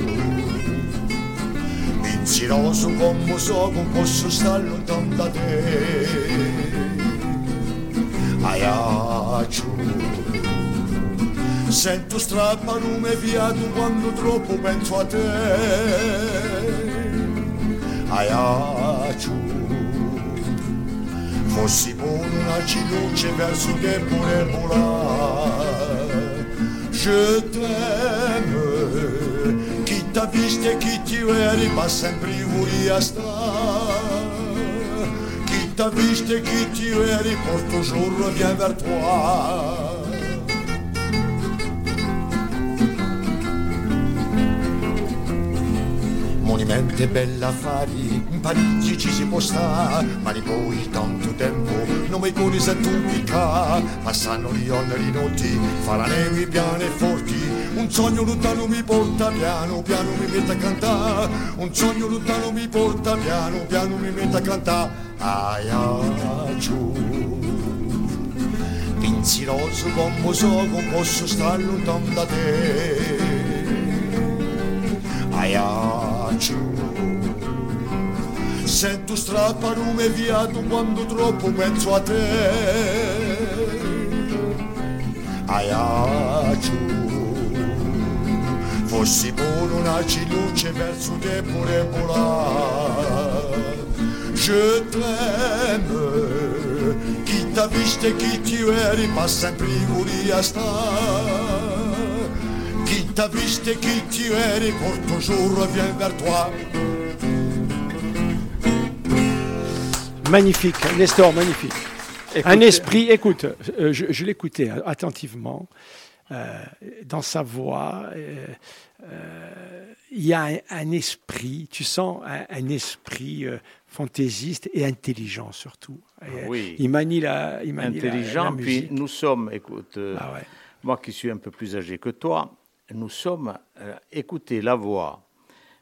Pensiroso come so, non posso stare lontano da te aiaccio. Sento strapparume fiato quando troppo penso a te. Aiaccio. Fossi buono una luce verso che pure volare. Je t'aime, chi t'ha visto e chi ti vedi, ma sempre volia stare t'as visto qui tu es et pour toujours reviens vers toi. Monumenti bella affari, in Parigi ci si può stare, ma di poi tanto tempo non mi curi se tu picca, passano gli oneri notti, fa la neve piane e forti, un sogno lontano mi porta piano, piano mi mette a cantare, un sogno lontano mi porta piano, piano mi mette a cantare, aia giù. Pensiroso come so, non posso stare lontano da te, aia giù. Sento strapparume viato quando troppo penso a te. Aia giù. Fossi buono una luce verso te pure volare. Je t'aime, chi t'ha visto e chi ti eri, ma sempre volia stare. Qui t'a visto et qui tu es, pour toujours revient vers toi. Magnifique, Nestor, magnifique. Un esprit, écoute, euh, je, l'écoutais attentivement. Euh, dans sa voix, euh, il y a un, esprit, tu sens un, esprit fantaisiste et intelligent surtout. Oui. Il manie la, il manie intelligent. puis nous sommes, écoute, ah moi qui suis un peu plus âgé que toi, nous sommes euh, écouter la voix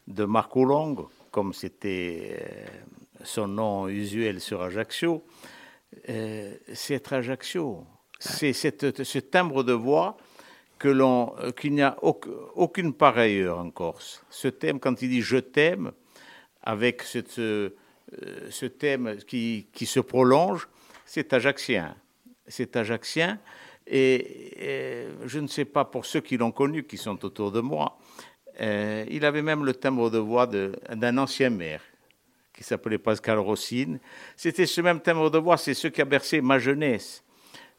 de Marco Long, comme c'était euh, son nom usuel sur Ajaccio, euh, c'est être Ajaccio. C'est ce timbre de voix l'on, qu'il n'y a aucune pareille en Corse. Ce thème, quand il dit je t'aime, avec ce, ce thème qui, qui se prolonge, c'est ajaxien. C'est ajaxien. Et, je ne sais pas pour ceux qui l'ont connu, qui sont autour de moi, euh, il avait même le timbre de voix d'un ancien maire qui s'appelait Pascal Rossine. C'était ce même timbre de voix, c'est ce qui a bercé ma jeunesse.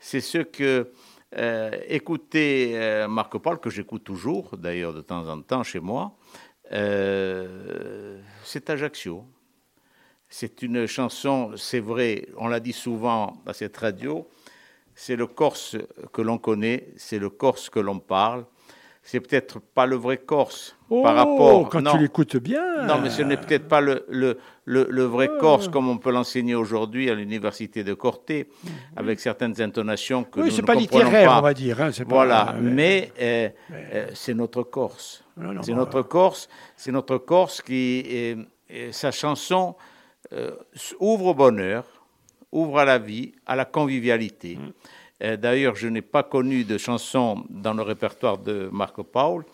C'est ce que euh, écoutait euh, Marc Paul, que j'écoute toujours, d'ailleurs de temps en temps chez moi. c'est Ajaccio. C'est une chanson, c'est vrai, on l'a dit souvent à cette radio, c'est le Corse que l'on connaît, c'est le Corse que l'on parle. C'est peut-être pas le vrai Corse par oh, rapport. Quand tu l'écoutes bien. Non, mais ce n'est peut-être pas le, le, le, vrai ah. Corse comme on peut l'enseigner aujourd'hui à l'université de Corté, avec certaines intonations que oui, nous ne pas littéraire, on va dire. Hein, voilà, mais, euh, euh, c'est notre Corse. C'est notre Corse. C'est notre Corse qui, sa chanson euh, ouvre au bonheur ouvre à la vie, à la convivialité. Mm. Euh, d'ailleurs, je n'ai pas connu de chanson dans le répertoire de Marco Paul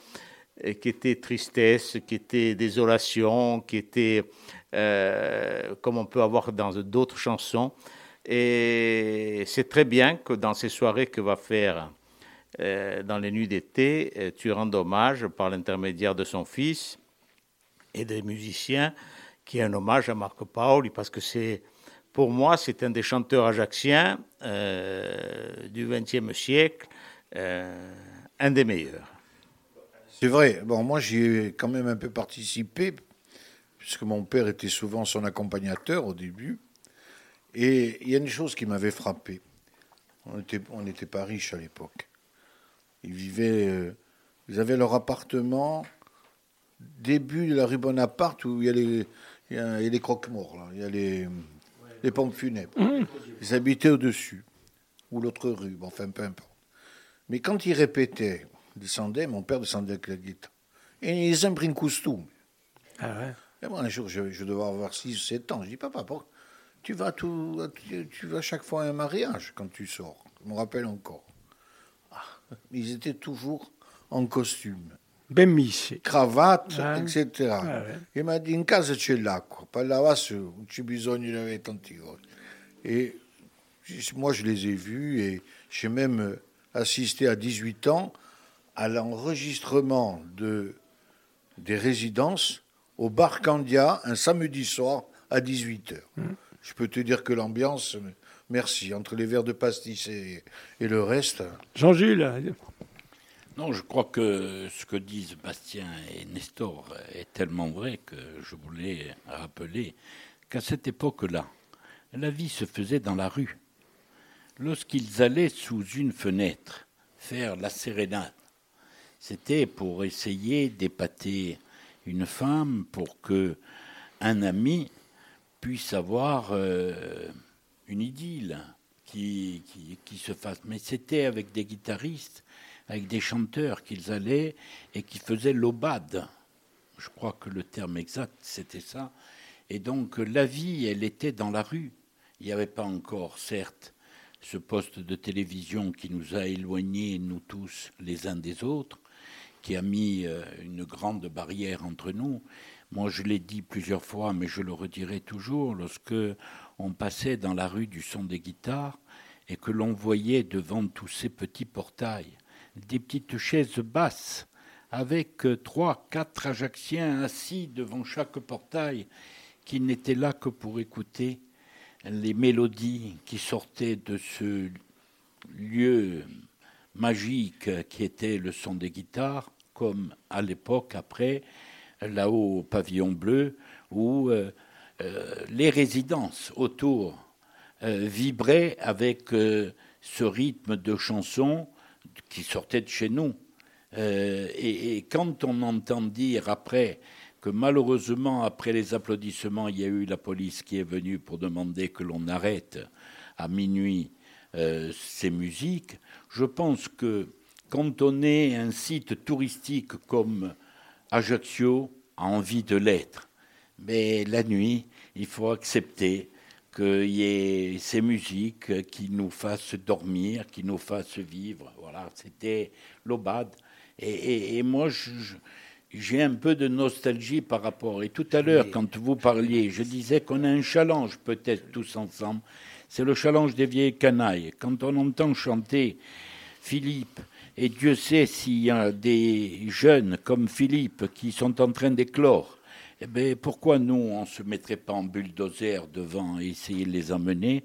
euh, qui était tristesse, qui était désolation, qui était euh, comme on peut avoir dans d'autres chansons. Et c'est très bien que dans ces soirées que va faire dans les nuits d'été, tu rends hommage par l'intermédiaire de son fils et des musiciens, qui est un hommage à Marco Paoli, parce que c'est pour moi, c'est un des chanteurs ajaxiens euh, du XXe siècle, euh, un des meilleurs. C'est vrai. Bon, moi, j'y ai quand même un peu participé, puisque mon père était souvent son accompagnateur au début. Et il y a une chose qui m'avait frappé. On n'était on était pas riches à l'époque. Ils vivaient. Euh, ils avaient leur appartement début de la rue Bonaparte où il y a les, il les croque-morts. Il y a les les pompes funèbres. Mmh. Ils habitaient au-dessus, ou l'autre rue, bon, enfin peu importe. Mais quand il répétait, descendait, mon père descendait avec la guitare. Et il a pris. Ah ouais. Et moi, un jour, je, je devais avoir 6 ou 7 ans. Je dis, papa, tu vas, tout, tu, tu vas chaque fois à un mariage quand tu sors? Je me rappelle encore. Ah, ils étaient toujours en costume. Ben. Cravate, Ah. etc. Ah ouais. Il m'a dit, in casa c'è l'acqua, pas là-bas où tu bisogno di avere tanti soldi. Et moi, je les ai vus et j'ai même assisté à 18 ans à l'enregistrement de, des résidences au bar Candia un samedi soir à 18h. Je peux te dire que l'ambiance, merci, entre les verres de pastis et, et le reste. Jean-Jules, Je crois que ce que disent Bastien et Nestor est tellement vrai que je voulais rappeler qu'à cette époque-là, la vie se faisait dans la rue. Lorsqu'ils allaient sous une fenêtre faire la sérénade, c'était pour essayer d'épater une femme, pour que un ami puisse avoir euh, une idylle qui se fasse. Mais c'était avec des guitaristes, avec des chanteurs qu'ils allaient et qui faisaient l'aubade. Je crois que le terme exact, c'était ça. Et donc la vie, elle était dans la rue. Il n'y avait pas encore, certes, ce poste de télévision qui nous a éloignés, nous tous, les uns des autres, qui a mis euh, une grande barrière entre nous. Moi, je l'ai dit plusieurs fois, mais je le redirai toujours, lorsque on passait dans la rue du son des guitares et que l'on voyait devant tous ces petits portails des petites chaises basses avec euh, trois, quatre Ajacciens assis devant chaque portail qui n'étaient là que pour écouter les mélodies qui sortaient de ce lieu magique qui était le son des guitares, comme à l'époque après, là-haut au pavillon bleu, où euh, euh, les résidences autour vibraient avec ce rythme de chansons qui sortait de chez nous. Euh, et, et quand on entend dire après que malheureusement, après les applaudissements, il y a eu la police qui est venue pour demander que l'on arrête à minuit euh, ces musiques, je pense que quand on est un site touristique comme Ajaccio a envie de l'être, mais la nuit, il faut accepter qu'il y ait ces musiques qui nous fassent dormir, qui nous fassent vivre. Voilà, c'était l'aubade. Et, et- et moi, j'ai un peu de nostalgie par rapport. Et tout à l'heure, quand vous parliez, je disais qu'on a un challenge, peut-être tous ensemble. C'est le challenge des vieilles canailles. Quand on entend chanter Philippe, et Dieu sait s'il y a des jeunes comme Philippe qui sont en train d'éclore, eh bien, pourquoi nous, on ne se mettrait pas en bulldozer devant et essayer de les emmener?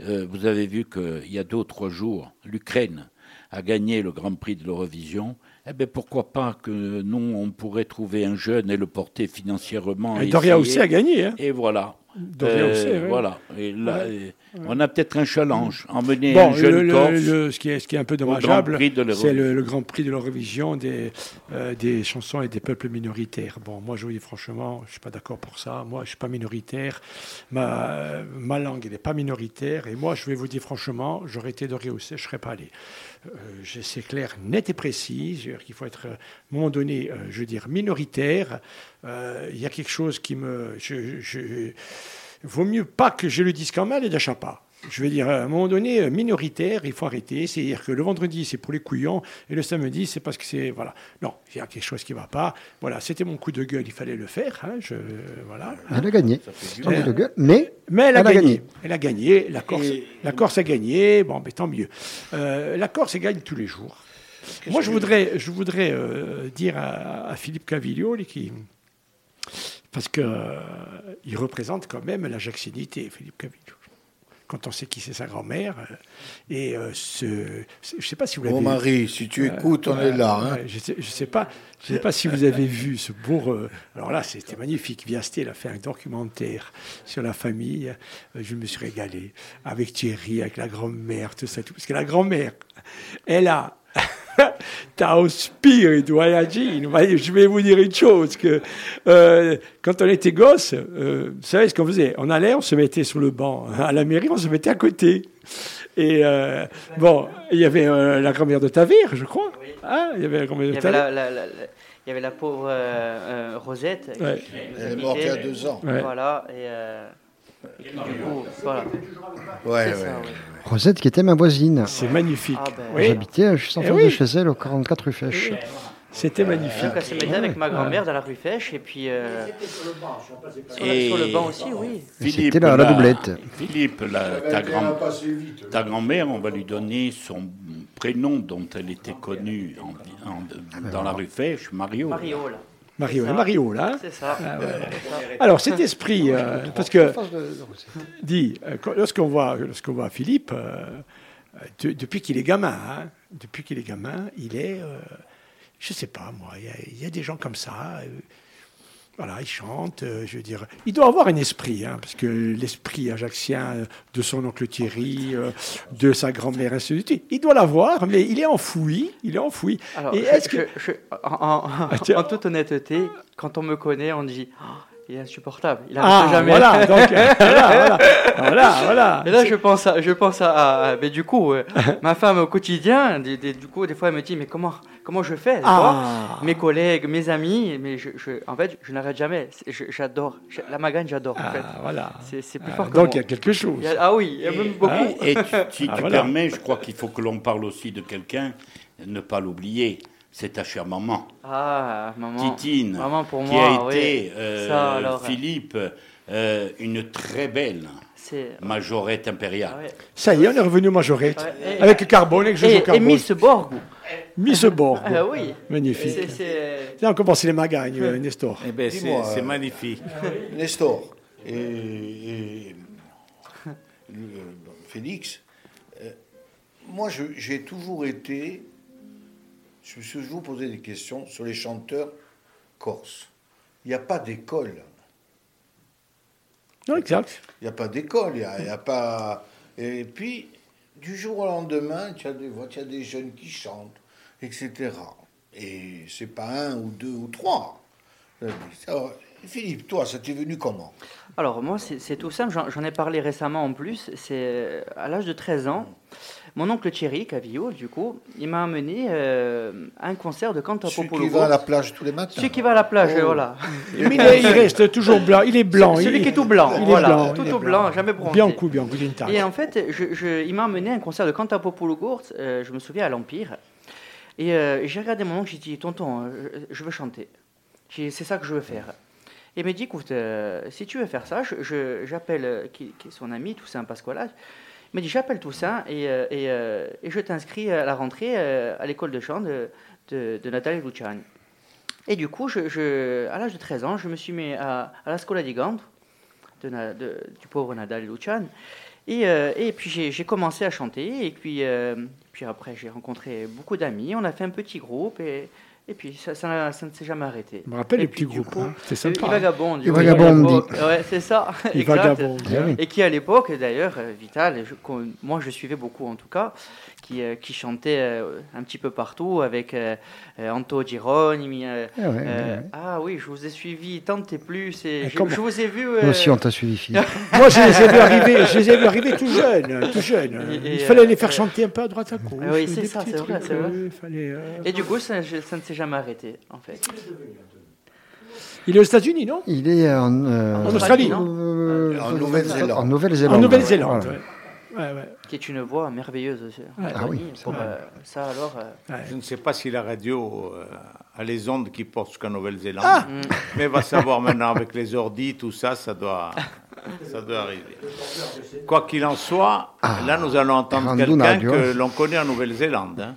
Euh, Vous avez vu qu'il y a deux ou trois jours, l'Ukraine a gagné le Grand Prix de l'Eurovision. Eh bien, pourquoi pas que nous, on pourrait trouver un jeune et le porter financièrement Et Doria aussi a gagné, hein. Et voilà. Euh, ouais. Voilà. Et là, Ouais. on a peut-être un challenge. Emmener Bon, un jeune le- Corse. le- ce, qui est, ce qui est un peu dommageable, Prix de l'Eurovision. c'est le, Grand Prix de l'Eurovision des, euh, des chansons et des peuples minoritaires. Bon, moi, je vous dis franchement, je ne suis pas d'accord pour ça. Moi, je ne suis pas minoritaire. Ma, ma langue, elle n'est pas minoritaire. Et moi, je vais vous dire franchement, j'aurais été de Réussé, je ne serais pas allé. Euh, c'est clair, net et précis. Qu'il faut être, euh, à un moment donné, euh, je veux dire, minoritaire. Il y a quelque chose qui me... vaut mieux pas que je le dise qu'en mal et d'achat pas. Je veux dire, à un moment donné, euh, minoritaire, il faut arrêter. C'est-à-dire que le vendredi, c'est pour les couillons, et le samedi, c'est parce que c'est. Voilà. Non, il y a quelque chose qui ne va pas. Voilà, c'était mon coup de gueule, il fallait le faire. hein, je, voilà. Elle a gagné. fait Son du coup de bien. gueule, mais, Mais elle a, gagné. gagné. Elle a gagné. La Corse, Et- la Corse a gagné. Bon, mais tant mieux. Euh, la Corse, elle gagne tous les jours. Moi, je voudrais, je voudrais euh, dire à, à Philippe Caviglioli qui. Parce qu'il il représente quand même la jacksinité, Philippe Caviglioli. Quand on sait qui c'est sa grand-mère. euh, et euh, ce, je ne sais pas si vous l'avez Mon mari, si tu écoutes, on est là. hein. Je ne sais, pas, je sais pas si vous avez vu ce beau. Alors là, c'était magnifique. Viasté, a fait un documentaire sur la famille. Euh, Je me suis régalé avec Thierry, avec la grand-mère, tout ça, tout. Parce que la grand-mère, elle a, T'as spirito, voyagine. Je vais vous dire une chose, que euh, quand on était gosse, euh, vous savez ce qu'on faisait? On allait, on se mettait sur le banc. À la mairie, on se mettait à côté. Et euh, bon, il y avait euh, la grand-mère de Tavire, je crois. Ah, il y avait la grand-mère de la- il y avait la pauvre euh, euh, Rosette. Ouais. qui Elle est morte il y a deux ans. Ouais. Voilà, et, euh, voilà. Ouais, ouais. ça, ouais. Rosette qui était ma voisine. C'est magnifique. Ah ben, Oui. J'habitais juste en Eh face oui. de chez elle, au 44 rue Fèche. C'était magnifique. Donc elle se mettait avec ma grand-mère dans la rue Fèche, et puis euh, sur, la- Et sur le banc aussi, oui. Philippe, C'était la- la doublette. Philippe, la- ta, grand- ta grand-mère, on va lui donner son prénom dont elle était connue en- en- dans la rue Fèche, Mario. Mario, là. Mario. Mario, là. C'est ça. Ah ouais. C'est ça. Alors cet esprit, euh, parce que dit, euh, lorsqu'on voit, lorsqu'on voit Philippe, euh, de- depuis qu'il est gamin, hein, depuis qu'il est gamin, il est, euh, je sais pas moi, il y a- il y, a des gens comme ça. Voilà, il chante, euh, je veux dire. Il doit avoir un esprit, hein, parce que l'esprit ajaxien euh, de son oncle Thierry, euh, de sa grand-mère, ainsi de suite, il doit l'avoir, mais il est enfoui, il est enfoui. Alors, Et est-ce que- je- je- en, en- Ah, en toute honnêteté, quand on me connaît, on dit Oh, il est insupportable. Il Ah, arrête jamais. voilà, donc, voilà, voilà, voilà, voilà. Et là, je pense à, je pense à, à- mais du coup, euh, ma femme au quotidien, des, des- du coup, des fois, elle me dit, mais comment, comment je fais Ah. Mes collègues, mes amis, mais je, je- en fait, je n'arrête jamais. J'adore. La magane, j'adore. en fait. Ah, voilà. C'est plus Ah, fort que donc il y a quelque chose. A- ah oui, il y a même beaucoup. Ah, Et tu- si Ah, tu voilà. permets, je crois qu'il faut que l'on parle aussi de quelqu'un, ne pas l'oublier, c'est ta chère maman, Ah, maman. Titine, Maman, pour qui moi, a oui. été, euh, Ça, alors, Philippe, euh, une très belle majorette impériale. ah ouais. Ça y est, on est revenu majorette. Ouais, et- Avec Carbone, avec Jojo Et, et Carbone. Miss Borg. Miss Borg. Ah oui. Magnifique. Là, on commence les magagnes, euh, Nestor. Eh ben, c'est Dis-moi, c'est euh, magnifique. Nestor et, et, euh, Félix, moi j'ai toujours été, je me suis toujours posé des questions sur les chanteurs corses. Il n'y a pas d'école. Non, exact. Il n'y a pas d'école, il n'y a, il y a pas. Et puis, du jour au lendemain, tu as des voix, tu as des jeunes qui chantent, etc. Et c'est pas un ou deux ou trois. Alors, Philippe, toi, ça t'est venu comment? Alors moi, c'est tout simple, j'en ai parlé récemment en plus, c'est euh, à l'âge de 13 ans, mon oncle Thierry Cavillot, du coup, il m'a amené euh, à un concert de Canto Celui qui va à la plage tous les matins. Celui qui va à la plage, Oh. voilà. Mais il, est- il reste toujours blanc. Il est blanc. Celui il, qui est tout blanc, il est blanc, tout il est au blanc, jamais bronzé. Bianco, Bianco. Et en fait, je, je- il m'a amené à un concert de Cantapopoulogourt, euh, je me souviens, à l'Empire. Et euh, j'ai regardé mon oncle, j'ai dit, tonton, euh, je, je veux chanter. C'est ça que je veux faire. Et il m'a dit, écoute, euh, si tu veux faire ça, je- je- j'appelle euh, qui, qui est son ami, Toussaint Pasquala. Il m'a dit, j'appelle Toussaint et, euh, euh, et je t'inscris à la rentrée euh, à l'école de chant de, de, de Nathalie Luciani. Et du coup, à l'âge de 13 ans, je me suis mis à, à la Scola di Gand, de de- du pauvre Nadal Lucian. Et, euh, et puis j'ai commencé à chanter, et puis, puis après j'ai rencontré beaucoup d'amis, on a fait un petit groupe, et, et puis ça, ça, n'a- ça ne s'est jamais arrêté. Je me rappelle Et les puis, petits groupes. hein. Il sympa. hein. vagabonde. Il vagabonde, Ouais, c'est ça. Il exact. vagabonde. Ah oui. Et qui à l'époque, d'ailleurs, euh, Vital, je- moi je suivais beaucoup en tout cas, qui, euh, qui chantait euh, un petit peu partout avec euh, Anto Gironi. euh, Ah ouais, ouais, euh, ouais. Ah oui, je vous ai suivi tant et plus. Et je, vous ai vu. Euh, aussi, on t'a suivi, Philippe. Moi, je les ai vus arriver, je les ai vus arriver tout jeunes, tout. Et- et, il fallait les faire euh, chanter un peu à droite à gauche. oui, des c'est ça, c'est vrai, c'est fallait, Et du coup, ça, je- ça ne s'est jamais arrêté, en fait. Il est aux États-Unis, non? Il est en, euh, En Australie, non? Euh, En Nouvelle-Zélande. En Nouvelle-Zélande. En Nouvelle-Zélande. Voilà. ouais. Ouais, ouais. Qui est une voix merveilleuse aussi. Ah oui, Pour, euh, ça alors. euh, Je ne sais pas si la radio euh, a les ondes qui portent jusqu'à Nouvelle-Zélande, Ah mm. mais va savoir maintenant avec les ordis, tout ça, ça doit, ça doit arriver. Quoi qu'il en soit, là nous allons entendre quelqu'un que l'on connaît en Nouvelle-Zélande. hein.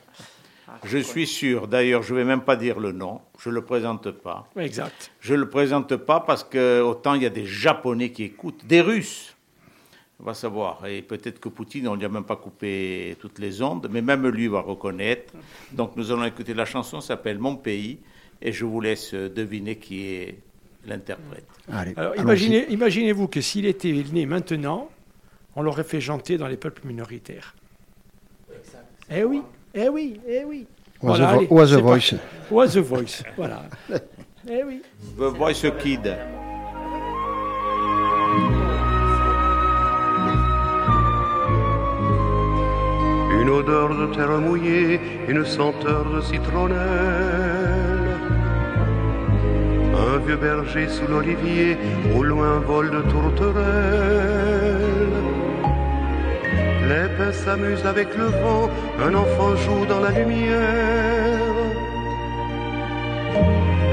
Je suis sûr, d'ailleurs, je ne vais même pas dire le nom, je ne le présente pas. Exact. Je ne le présente pas parce que autant il y a des Japonais qui écoutent, des Russes. On va savoir. Et peut-être que Poutine, on ne lui a même pas coupé toutes les ondes, mais même lui va reconnaître. Donc nous allons écouter la chanson, s'appelle Mon pays, et je vous laisse deviner qui est l'interprète. Allez, Alors, allons-y. imaginez, imaginez-vous que s'il était né maintenant, on l'aurait fait chanter dans les peuples minoritaires. Eh oui, eh oui, eh oui. Was Voilà, a vo- allez, was a c'est voice. Was a voice, voilà. Eh oui. The Voice Kid. Une odeur de terre mouillée, une senteur de citronnelle. Un vieux berger sous l'olivier, au loin vol de tourterelle. Les pins s'amusent avec le vent, un enfant joue dans la lumière.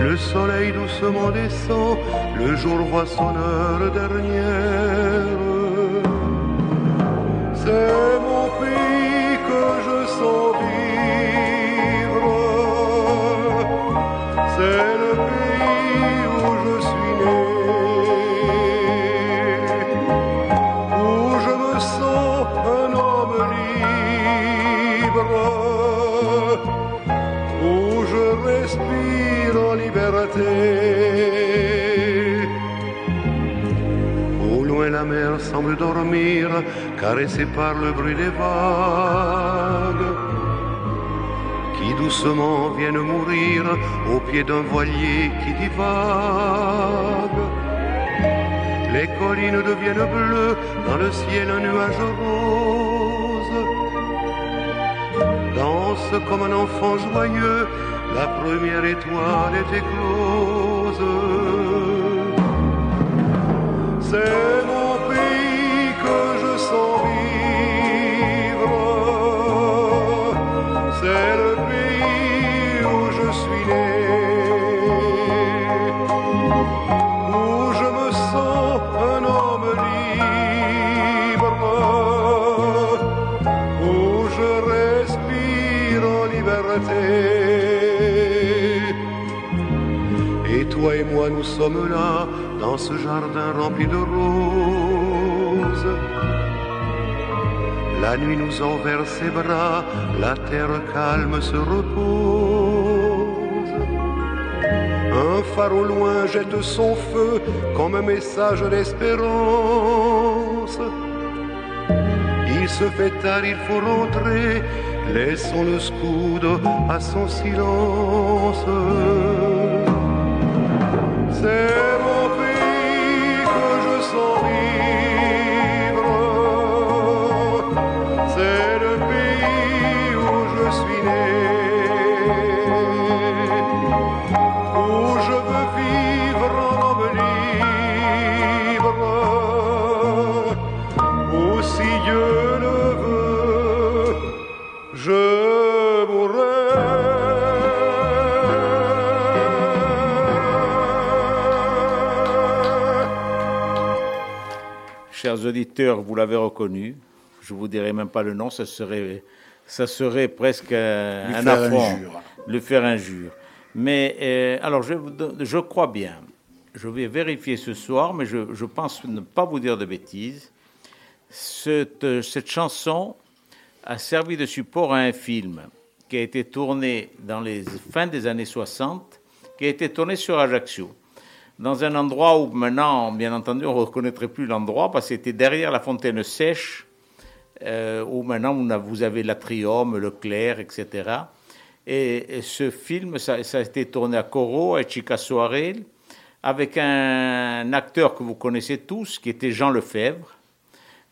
Le soleil doucement descend, le jour voit son heure dernière. C'est mon pays que je sens. Dormir, caressée par le bruit des vagues, qui doucement viennent mourir au pied d'un voilier qui divague. Les collines deviennent bleues, dans le ciel un nuage rose. Danse comme un enfant joyeux, la première étoile est éclose. C'est Et toi et moi, nous sommes là, dans ce jardin rempli de roses. La nuit nous envers ses bras, la terre calme se repose. Un phare au loin jette son feu comme un message d'espérance. Il se fait tard, il faut rentrer, laissons le scudo à son silence. C'est Chers auditeurs, vous l'avez reconnu. Je vous dirai même pas le nom, ça serait, ça serait presque un, affront, lui faire injure. Mais euh, alors, je, crois bien. Je vais vérifier ce soir, mais je, je pense ne pas vous dire de bêtises. Cette, cette chanson a servi de support à un film qui a été tourné dans les fins des années 60, qui a été tourné sur Ajaccio dans un endroit où maintenant, bien entendu, on ne reconnaîtrait plus l'endroit parce que c'était derrière la fontaine sèche, euh, où maintenant vous avez l'Atrium, le Clair, etc. Et, ce film, ça, a été tourné à Coro, à Chica Soarel, avec un acteur que vous connaissez tous, qui était Jean Lefebvre,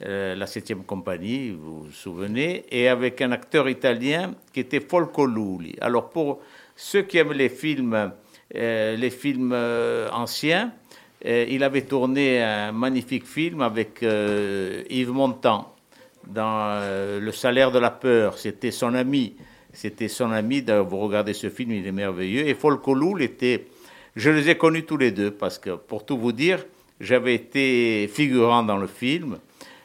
euh, la 7e compagnie, vous vous souvenez, et avec un acteur italien qui était Folco Lulli. Alors pour ceux qui aiment les films, les films euh, anciens, euh, il avait tourné un magnifique film avec euh, Yves Montand dans euh, Le salaire de la peur. C'était son ami. C'était son ami. Vous regardez ce film, il est merveilleux. Et Folco Lulli était. Je les ai connus tous les deux parce que, pour tout vous dire, j'avais été figurant dans le film.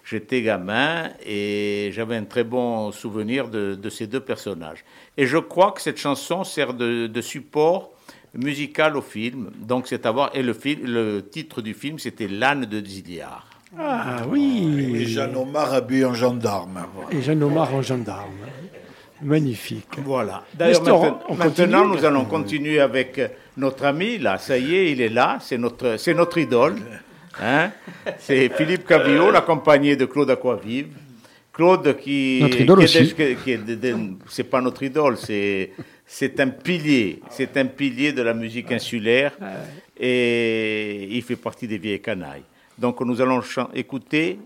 J'étais gamin et j'avais un très bon souvenir de, ces deux personnages. Et je crois que cette chanson sert de support musical au film. Donc, c'est à voir. Et le, film, le titre du film, c'était L'âne de Ziliard. Ah oui. Et Jeanne Omar habillé en gendarme. Et Jeanne Omar en gendarme. Magnifique. Voilà. D'ailleurs, maintenant, on maintenant, continue nous allons continuer avec notre ami. Là, ça y est, il est là. C'est notre, c'est notre idole. Hein c'est Philippe Cavillot, accompagné de Claude Aquavive. Claude qui, Notre idole qui est- qui est c'est pas notre idole, c'est c'est un pilier, c'est un pilier de la musique insulaire et il fait partie des vieilles canailles. Donc nous allons écouter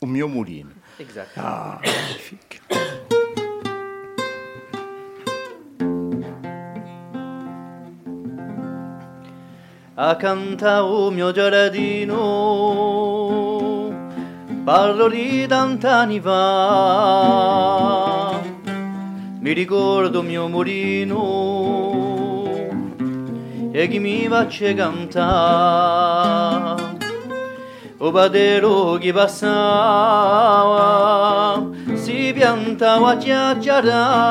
au mio Mouline. Exact. Ah, magnifique. Accanto al mio giardino parlo di tant'anni fa mi ricordo mio mulino e chi mi faccia cantare. O padero che passava si piantava a chiacchierare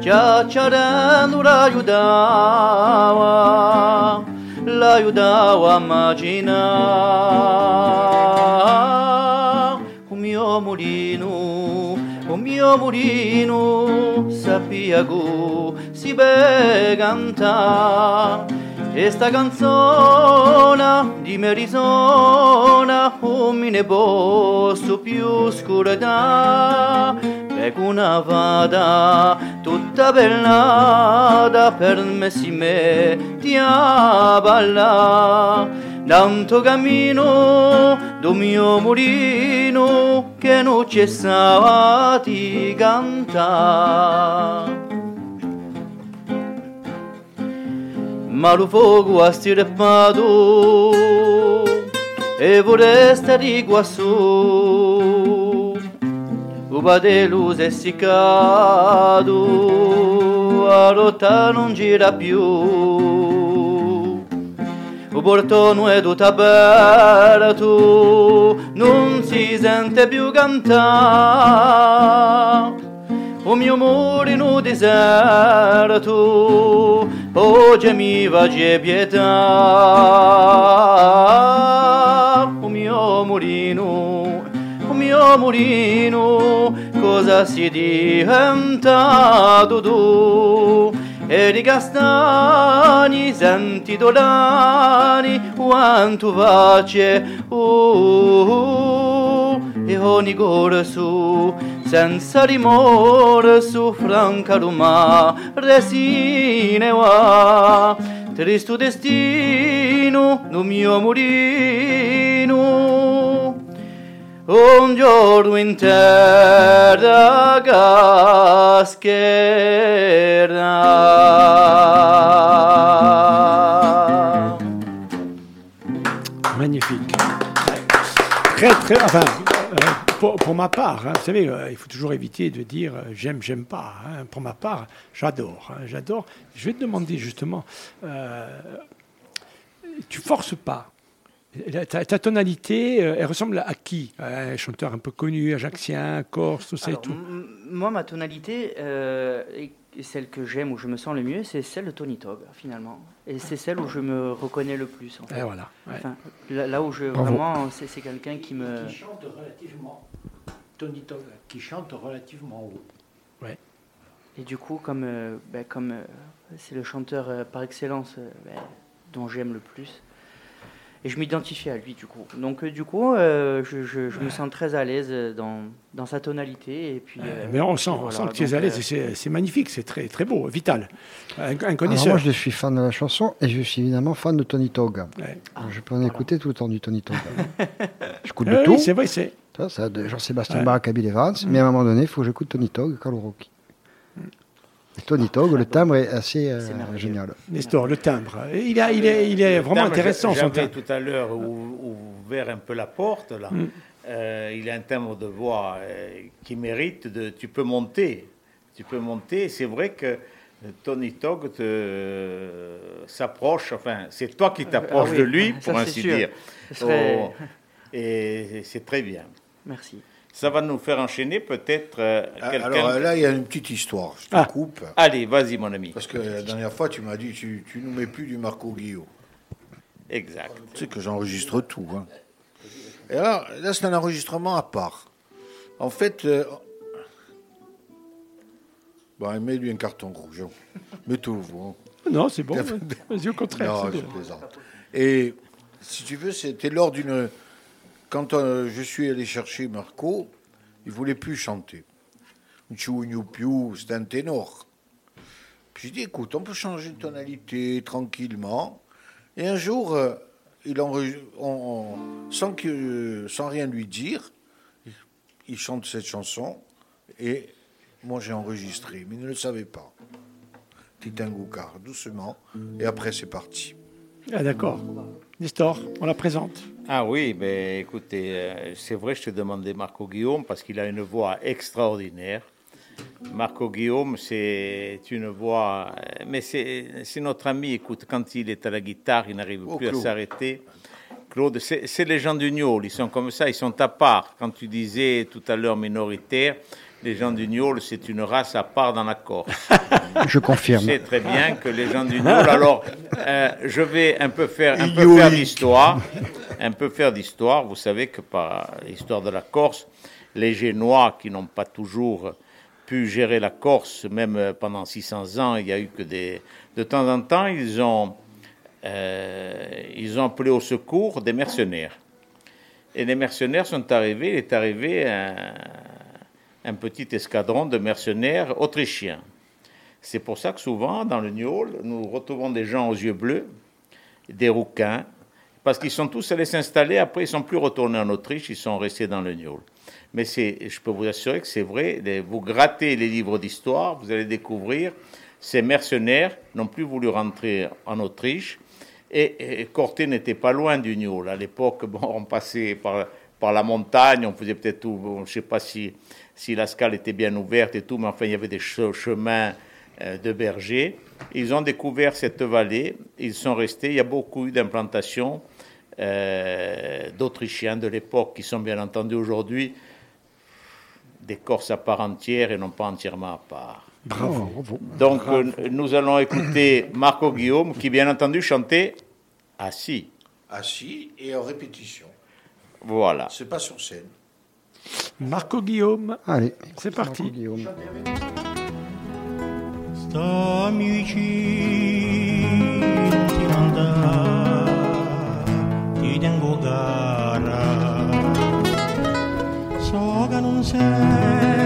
chiacchierando l'aiutava l'aiutava a immaginare un mio un mio mulino sappia che si può cantare e sta canzone di me risona un me ne posso più scurata Ecco una vada tutta bellata per me si metti a ballare tanto cammino do mio mulino che non cessava di cantare ma lo fuoco ha stirpato e vorreste di quassù. O padelo è essiccato a rotta non gira più portone è tutto aperto non si sente più cantare. O mio amore no deserto oggi mi c'è pietà. O mio morino o mio morino cosa si diventato tu e di castani senti dolani quanto vace uh, uh, uh, e ogni gore senza rimore su franca ruma resine va tristo destino non mio murino un giorno in terra cascherà Magnifique. Très, très. Enfin, euh, pour, pour ma part, hein, vous savez, euh, il faut toujours éviter de dire euh, j'aime, j'aime pas. hein. Pour ma part, j'adore. hein, j'adore. Je vais te demander justement, euh, tu forces pas. Ta, ta tonalité, euh, elle ressemble à qui? Un chanteur un peu connu, ajaxien, corse, tout ça Alors, et tout. moi, ma tonalité, euh, celle que j'aime, où je me sens le mieux, c'est celle de Tony Tog, finalement. Et c'est celle où je me reconnais le plus, en fait. Et voilà, ouais. Enfin, là, là où je, Bravo. vraiment, c'est c'est quelqu'un qui me... Qui chante relativement. Tony Tog, qui chante relativement haut. Et du coup, comme euh, ben, comme euh, c'est le chanteur euh, par excellence euh, ben, dont j'aime le plus, et je m'identifie à lui du coup. Donc euh, du coup, euh, je, je- je me sens très à l'aise euh, dans, dans sa tonalité. Et puis, euh, Mais on sent, on sent que tu es à l'aise euh, et c'est, c'est magnifique, c'est très, très beau, vital. Un, un Alors connaisseur. moi, je suis fan de la chanson et je suis évidemment fan de Tony Tog. Ouais. je peux en écouter tout le temps du Tony Tog. J'écoute Oui, de oui, tout. c'est vrai, c'est. Jean-Sébastien Ouais. Bach à Bill Evans, mais à un moment donné, il faut que j'écoute Tony Tog, Carlo Rocchi. Tony Tog, le timbre est assez euh, génial. Nestor, le timbre. Il, a, il, est, il est vraiment Timbre, intéressant son J'avais timbre. tout à l'heure ou- ouvert un peu la porte là. Mm. Euh, il a un timbre de voix euh, qui mérite de. Tu peux monter, tu peux monter. C'est vrai que Tony Tog te s'approche. Enfin, c'est toi qui t'approches ah oui, de lui, ça, pour ainsi sûr. dire. Ce serait- Oh, et c'est très bien. Merci. Ça va nous faire enchaîner peut-être euh, quelqu'un. Alors euh, là, il y a une petite histoire. Je te Ah. coupe. Allez, vas-y, mon ami. Parce que la dernière fois, tu m'as dit tu, tu nous mets plus du Marco Guillot. Exact. Tu sais que j'enregistre tout. hein. Et alors, là, c'est un enregistrement à part. En fait, euh, bon, mets-lui un carton rouge. hein. Mets-toi-le. hein. Non, c'est bon. Vas-y, au contraire. Non, c'est je plaisante. Et si tu veux, c'était lors d'une. Quand euh, je suis allé chercher Marco, il voulait plus chanter. C'est un ténor. Puis j'ai dit, écoute, on peut changer de tonalité tranquillement. Et un jour, euh, il on- sans, rien lui dire, il chante cette chanson. Et moi, j'ai enregistré, mais il ne le savait pas. Titangouka, doucement. Et après, c'est parti. Ah, d'accord. Nestor, on la présente. Ah oui, mais écoutez, euh, c'est vrai, je te demandais Marco Guillaume parce qu'il a une voix extraordinaire. Marco Guillaume, c'est une voix, euh, mais c'est notre ami. Écoute, quand il est à la guitare, il n'arrive Oh, plus à s'arrêter. Claude, c'est c'est les gens du Niol, ils sont comme ça, ils sont à part. Quand tu disais tout à l'heure minoritaire, les gens du Niol, c'est une race à part dans la Corse. Je confirme. Je sais très bien que les gens du Nord. Alors, euh, je vais un peu faire, un peu faire d'histoire. Un peu faire d'histoire. Vous savez que par l'histoire de la Corse, les Génois qui n'ont pas toujours pu gérer la Corse, même pendant 600 ans, il y a eu que des. De temps en temps, ils ont, euh, ils ont appelé au secours des mercenaires. Et les mercenaires sont arrivés. Il est arrivé un, un petit escadron de mercenaires autrichiens. C'est pour ça que souvent, dans le Niol, nous retrouvons des gens aux yeux bleus, des rouquins, parce qu'ils sont tous allés s'installer, après ils ne sont plus retournés en Autriche, ils sont restés dans le Niol. Mais je peux vous assurer que c'est vrai, vous grattez les livres d'histoire, vous allez découvrir, ces mercenaires n'ont plus voulu rentrer en Autriche, et, Corté n'était pas loin du Niol. À l'époque, on passait par, par la montagne, on faisait peut-être tout, je ne sais pas si, si la scale était bien ouverte et tout, mais enfin, il y avait des che- chemins euh, de bergers. Ils ont découvert cette vallée, ils sont restés, il y a beaucoup eu d'implantations euh, d'Autrichiens de l'époque qui sont bien entendu aujourd'hui des Corses à part entière et non pas entièrement à part. Bravo. Donc euh, nous allons écouter Marco Guillaume qui bien entendu chantait assis. Assis et en répétition. Voilà. C'est pas sur scène. Marco Guillaume, Allez, c'est parti. Marco Guillaume. Stammi ti manda, ti tengo gara. So che non senti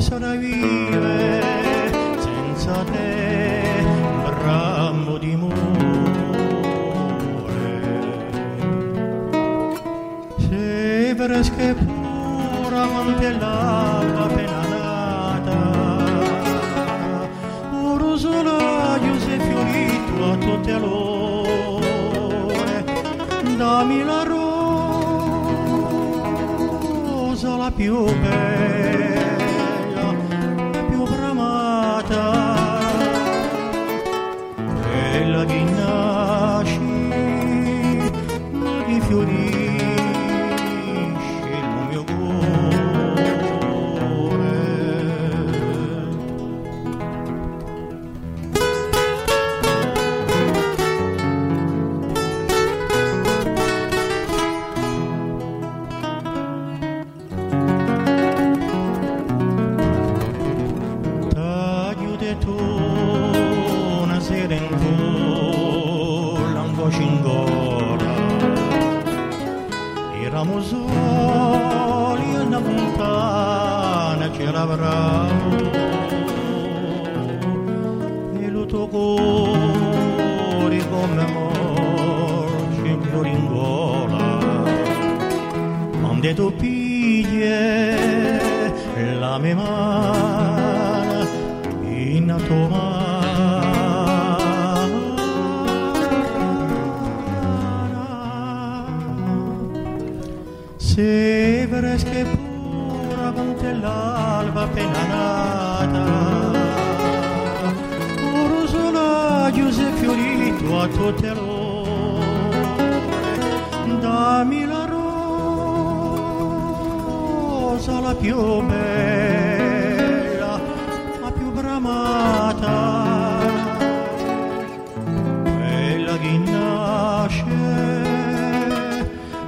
sabe sopravvivere senza te, ramo di mure. Se fresca e pura quante l'alba appena nata, un rosolaio si è fiorito a tutte l'ore, dammi la rosa la più bella, again. ramos olhos na fontana tira bravo e luto cori come morte in floringola onde tu piglie la mia appena nata, si è fiorito a tutte dammi la rosa la più bella, la più bramata, quella che e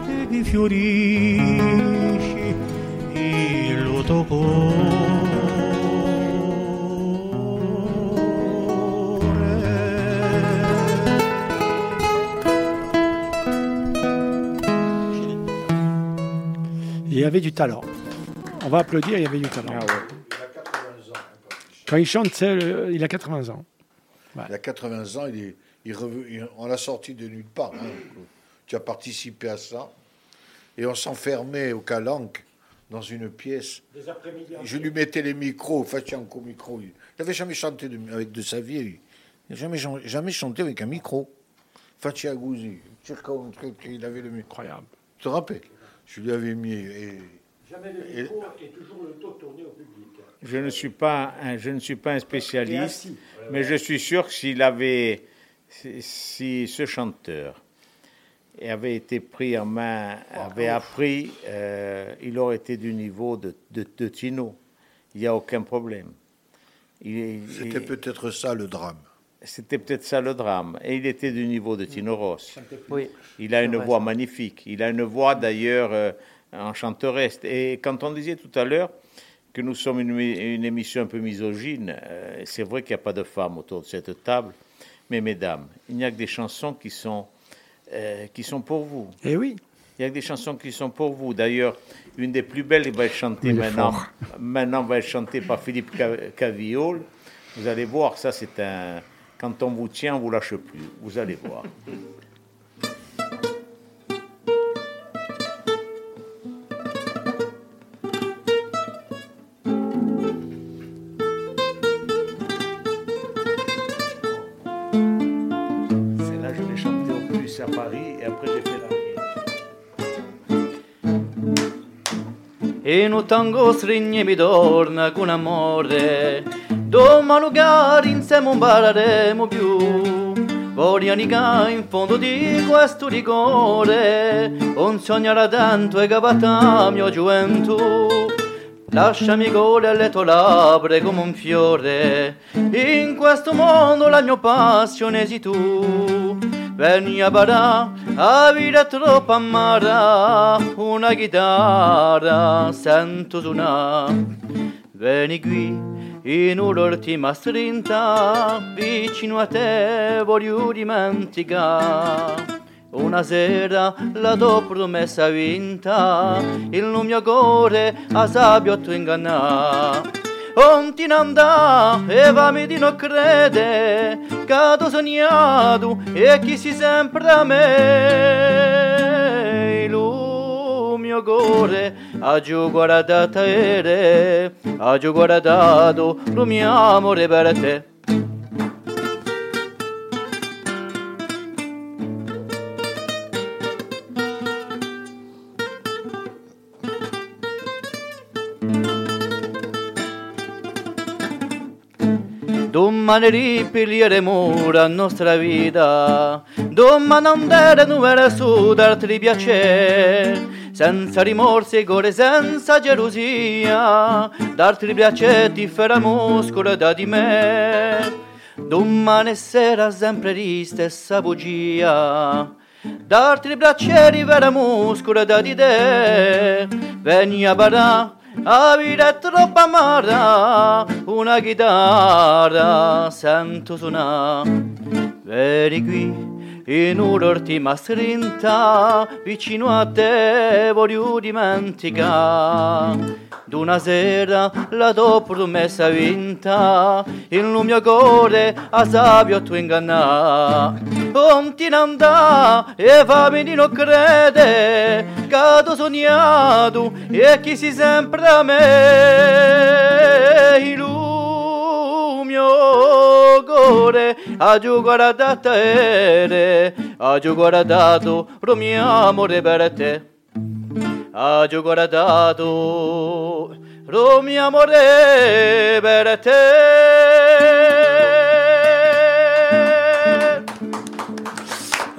che rifiorisci il tuo Il y avait du talent. On va applaudir, il y avait du talent. Quand il chante, c'est le- il a 80 ans. Il a 80 ans, il est, il on l'a sorti de nulle part. hein. Tu as participé à ça. Et on s'enfermait au Calanque dans une pièce. Je lui mettais les micros, Facianco micro. Il n'avait jamais chanté de- avec de sa vie. lui. Il n'a jamais, jamais chanté avec un micro. Truc, il avait le micro. Incroyable. Tu te rappelles? Je lui avais mis. et- Jamais le Et- micro et toujours le dos tourné au public. Je ne suis pas un, je ne suis pas un spécialiste, mais je suis sûr que s'il avait, si, si ce chanteur avait été pris en main, avait appris, euh, il aurait été du niveau de, de, de Tino. Il n'y a aucun problème. C'était peut-être ça le drame. C'était peut-être ça le drame. Et il était du niveau de Tino Ross. Oui. Il a une voix ça. magnifique. Il a une voix d'ailleurs euh, enchanteresse. Et quand on disait tout à l'heure que nous sommes une, une émission un peu misogyne, euh, c'est vrai qu'il n'y a pas de femmes autour de cette table. Mais mesdames, il n'y a que des chansons qui sont, euh, qui sont pour vous. Eh oui. Il y a que des chansons qui sont pour vous. D'ailleurs, une des plus belles va être chantée maintenant. fort. Maintenant va être chantée par Philippe Ca- Caviol. Vous allez voir, ça c'est un. Quand on vous tient, on vous lâche plus. Vous allez voir. Celle-là, je l'ai chantée au plus à Paris et après j'ai fait la E no tango stringe mi torna con amore Domani lugar insieme non parleremo più. Voglio nica in fondo di questo rigore. Non sognare tanto e capata mia gioventù. Lasciami godere le tue labbra come un fiore. In questo mondo la mia passione sei tu. Vieni a barà, la vita è troppo amara. Una chitarra sento suonare. Vieni qui in un'ultima strinta Vicino a te voglio dimenticare una sera la tua promessa vinta, il mio cuore a sabbia tu ingannà. Non ti andà e vami di non crede, che tu sognato e chi si sempre a me mio cuore Aggiù guardata ere Aggiù guardato il mio amore per te Domani ripigliere mura nostra vita, domani andare a numero su darti piacere senza rimorsi e gore, senza gelosia, darti piacere ti farà muscolo da di me. Domani sera sempre di stessa bugia, darti piacere vera muscolo da di te, veni a barà. La vita è troppo amara, una chitarra sento suonare. Vieni qui in un'ultima strinta, vicino a te voglio dimenticare. D'una sera la tua promessa vinta, il mio cuore a sabbia tu ne andà e fammi di non crede, che tu sognato e chi si sempre a me. Il mio cuore ha giù guardato te, ha giù guardato il mio amore per te. Ha giù guardato il mio amore per te.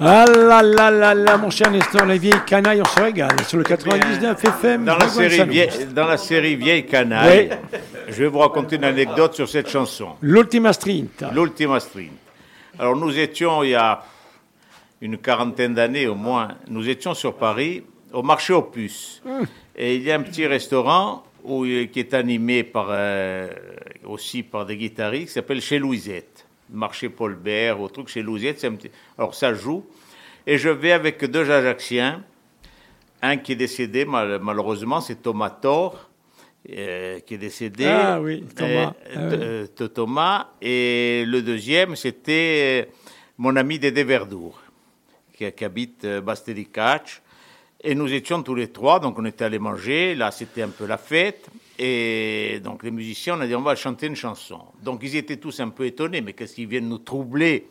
Ah là là là là, mon cher Nestor, les vieilles canailles, on se régale. Sur le 99 FM. Dans la, série vieille, dans la série Vieille Canaille, je vais vous raconter une anecdote sur cette chanson. L'ultima strinta. L'Ultima String. Alors nous étions, il y a une quarantaine d'années au moins, nous étions sur Paris, au marché aux puces. Et il y a un petit restaurant où, qui est animé par, euh, aussi par des guitaristes qui s'appelle Chez Louisette. Marché Paul Bert, au truc chez petit- Alors ça joue. Et je vais avec deux Ajaxiens. Un qui est décédé, mal- malheureusement, c'est Thomas Thor, euh, qui est décédé. Ah oui, Thomas. Euh, Ah oui. euh, de Thomas. Et le deuxième, c'était mon ami Dédé Verdour, qui, qui habite Bastelicac. Et nous étions tous les trois, donc on était allés manger. Là, c'était un peu la fête. Et donc les musiciens, on a dit on va chanter une chanson. Donc ils étaient tous un peu étonnés, mais qu'est-ce qu'ils viennent nous troubler,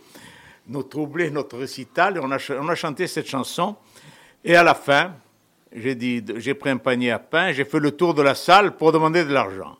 nous troubler notre récital. Et on a, on a chanté cette chanson. Et à la fin, j'ai dit, j'ai pris un panier à pain, j'ai fait le tour de la salle pour demander de l'argent.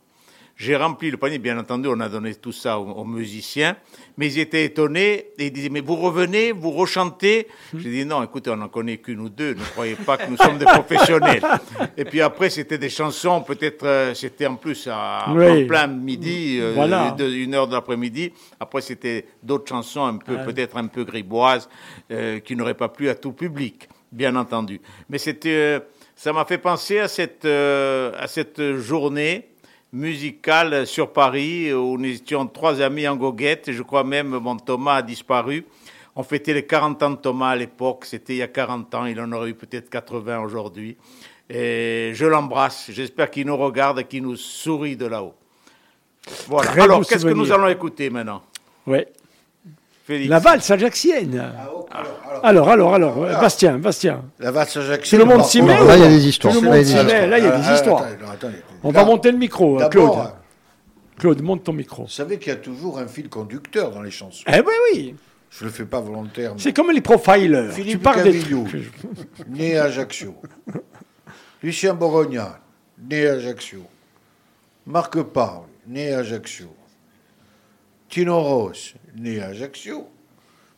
J'ai rempli le panier, bien entendu, on a donné tout ça aux, aux musiciens, mais ils étaient étonnés et ils disaient, mais vous revenez, vous rechantez J'ai dit, non, écoutez, on n'en connaît qu'une ou deux, ne croyez pas que nous sommes des professionnels. Et puis après, c'était des chansons, peut-être, euh, c'était en plus à, Oui. en plein midi, euh, Voilà. de- une heure de l'après-midi. Après, c'était d'autres chansons un peu, peut-être un peu griboises, euh, qui n'auraient pas plu à tout public, bien entendu. Mais c'était, euh, ça m'a fait penser à cette, euh, à cette journée musicale sur Paris où nous étions trois amis en goguette. Je crois même mon Thomas a disparu. On fêtait les 40 ans de Thomas à l'époque. C'était il y a 40 ans. Il en aurait eu peut-être 80 aujourd'hui. Et je l'embrasse. J'espère qu'il nous regarde et qu'il nous sourit de là-haut. Voilà. Très Alors, qu'est-ce que nous allons écouter maintenant? Ouais. Félix. La valse ajaxienne. Ah, Alors, alors, alors, euh, Bastien, Bastien. La valse Tout ajaxienne, le monde s'y met Là, ou il y a des histoires. Tout le Là, il y a monde des s'y met. histoires. Là, il y a Ah, des ah, histoires. attends, attendez. On va monter le micro, euh, Claude. D'abord, Claude, monte ton micro. Vous savez qu'il y a toujours un fil conducteur dans les chansons. Eh ben oui. Je le fais pas volontairement. C'est comme les profilers. Philippe tu parles des Cavillou, né à Ajaccio. Lucien Borogna, né à Ajaccio. Marc Parle, né à Ajaccio. Tino Ross, né à Ajaccio.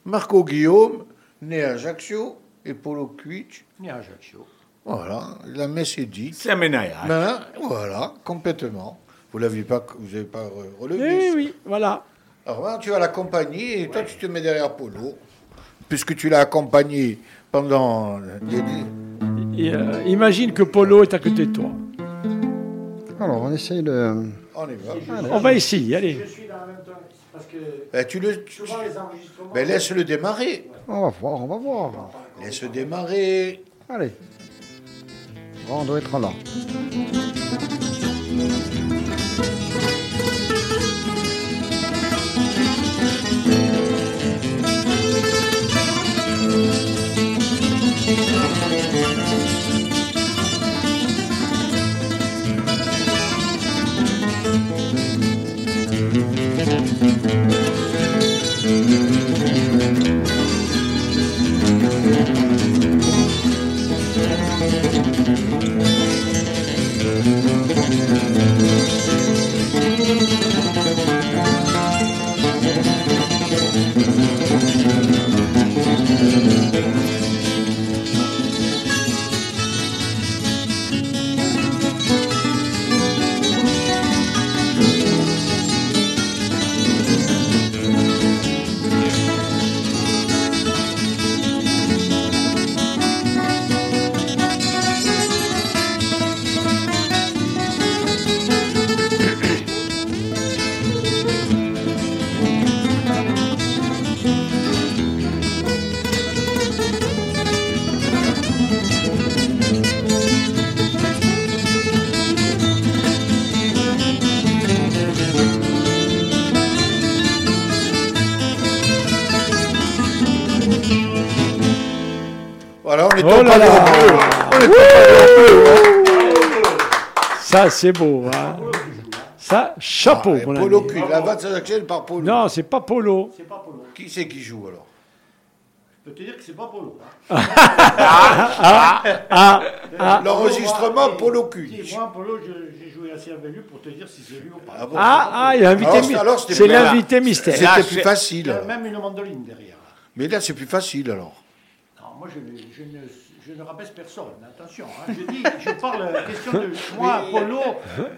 Marco Guillaume, né à Ajaccio. Et Polo Cuic, Né à Ajaccio. Voilà, la messe est dite. C'est un ménage. Ben, voilà, complètement. Vous l'avez pas, vous n'avez pas re- relevé. Oui, ça. oui, voilà. Alors maintenant, tu vas l'accompagner et toi, tu te mets derrière Polo. Puisque tu l'as accompagné pendant des... Et, euh, imagine que Polo est à côté de toi. Alors, on essaye de. On y va. On va essayer, allez. Je suis dans le même temps. Parce que Ben, tu le, tu- souvent les enregistrements. ben, laisse-le démarrer. On va voir, on va voir. Laisse démarrer. Allez. On doit être là. Ça, c'est beau. Hein. Ça, chapeau, Ah, mon Polo ami. Cuic, la valse ajaxienne par Polo. Non, c'est pas Polo. C'est pas Polo. Qui c'est qui joue alors? Je peux te dire que c'est pas Polo. hein. Ah, ah, ah. L'enregistrement Polo Si, Cuic. Moi, Polo, je- j'ai joué assez avec lui pour te dire si c'est lui ou pas. Ah bon? Ah, ah, il a invité. C'est plus- l'invité mystère. C'était plus facile. Il y a même une mandoline derrière. Mais là, c'est plus facile alors. Non, moi, je ne, je ne rabaisse personne, attention. hein. Je dis, je parle question de moi, Polo,